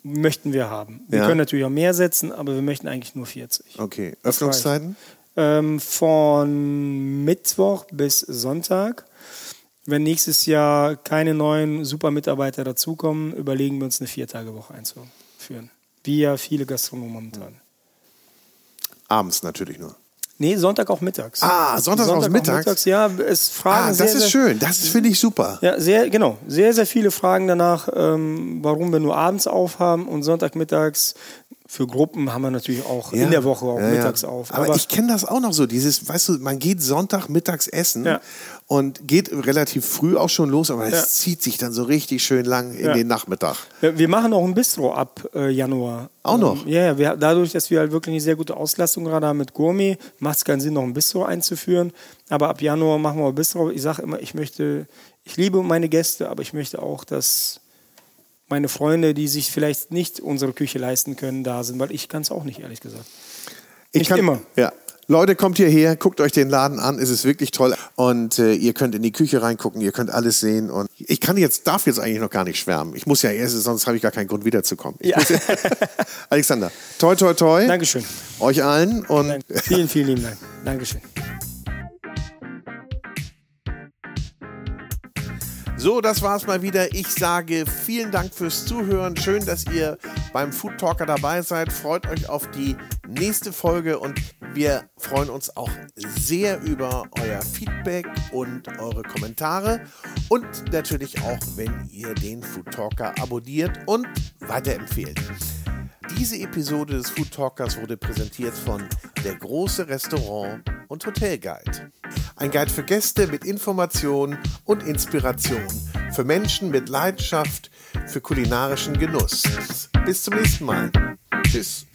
möchten wir haben. Wir Ja. können natürlich auch mehr setzen, aber wir möchten eigentlich nur 40. okay. Öffnungszeiten? ähm, von Mittwoch bis Sonntag. Wenn nächstes Jahr keine neuen super Mitarbeiter dazukommen, überlegen wir uns eine Viertagewoche einzuführen. Wie ja viele Gastronomen momentan. Abends natürlich nur. Nee, Sonntag auch mittags. Ah, Sonntag auch mittags? Ja, es fragen Ah, das sehr, ist sehr, schön. Das finde ich super. Ja, sehr, genau. Sehr, sehr viele fragen danach, ähm, warum wir nur abends aufhaben und Sonntagmittags. Für Gruppen haben wir natürlich auch in der Woche auch Ja, ja. mittags auf. Aber, ich kenne das auch noch so, dieses, weißt du, man geht Sonntag mittags essen Ja. und geht relativ früh auch schon los, aber es Ja. zieht sich dann so richtig schön lang in Ja. den Nachmittag. Ja, Wir machen auch ein Bistro ab äh, Januar. Auch noch? Ähm, ja, ja, wir, dadurch, dass wir halt wirklich eine sehr gute Auslastung gerade haben mit Gourmet, macht es keinen Sinn, noch ein Bistro einzuführen. Aber ab Januar machen wir ein Bistro. Ich sage immer, ich möchte, ich liebe meine Gäste, aber ich möchte auch, dass meine Freunde, die sich vielleicht nicht unsere Küche leisten können, da sind, weil ich kann es auch nicht, ehrlich gesagt. Ich Nicht immer. Ja. Leute, kommt hierher, guckt euch den Laden an, es ist wirklich toll. Und äh, ihr könnt in die Küche reingucken, ihr könnt alles sehen. Und ich kann jetzt, darf jetzt eigentlich noch gar nicht schwärmen. Ich muss ja erst, sonst habe ich gar keinen Grund wiederzukommen. Ja. Alexander, toi, toi, toi. Dankeschön. Euch allen. Und. Vielen, vielen lieben Dank. Dankeschön. So, das war's mal wieder. Ich sage vielen Dank fürs Zuhören. Schön, dass ihr beim Food Talker dabei seid. Freut euch auf die nächste Folge und wir freuen uns auch sehr über euer Feedback und eure Kommentare und natürlich auch, wenn ihr den Food Talker abonniert und weiterempfehlt. Diese Episode des Food Talkers wurde präsentiert von Der große Restaurant und Hotelguide. Ein Guide für Gäste mit Informationen und Inspiration. Für Menschen mit Leidenschaft für kulinarischen Genuss. Bis zum nächsten Mal. Tschüss.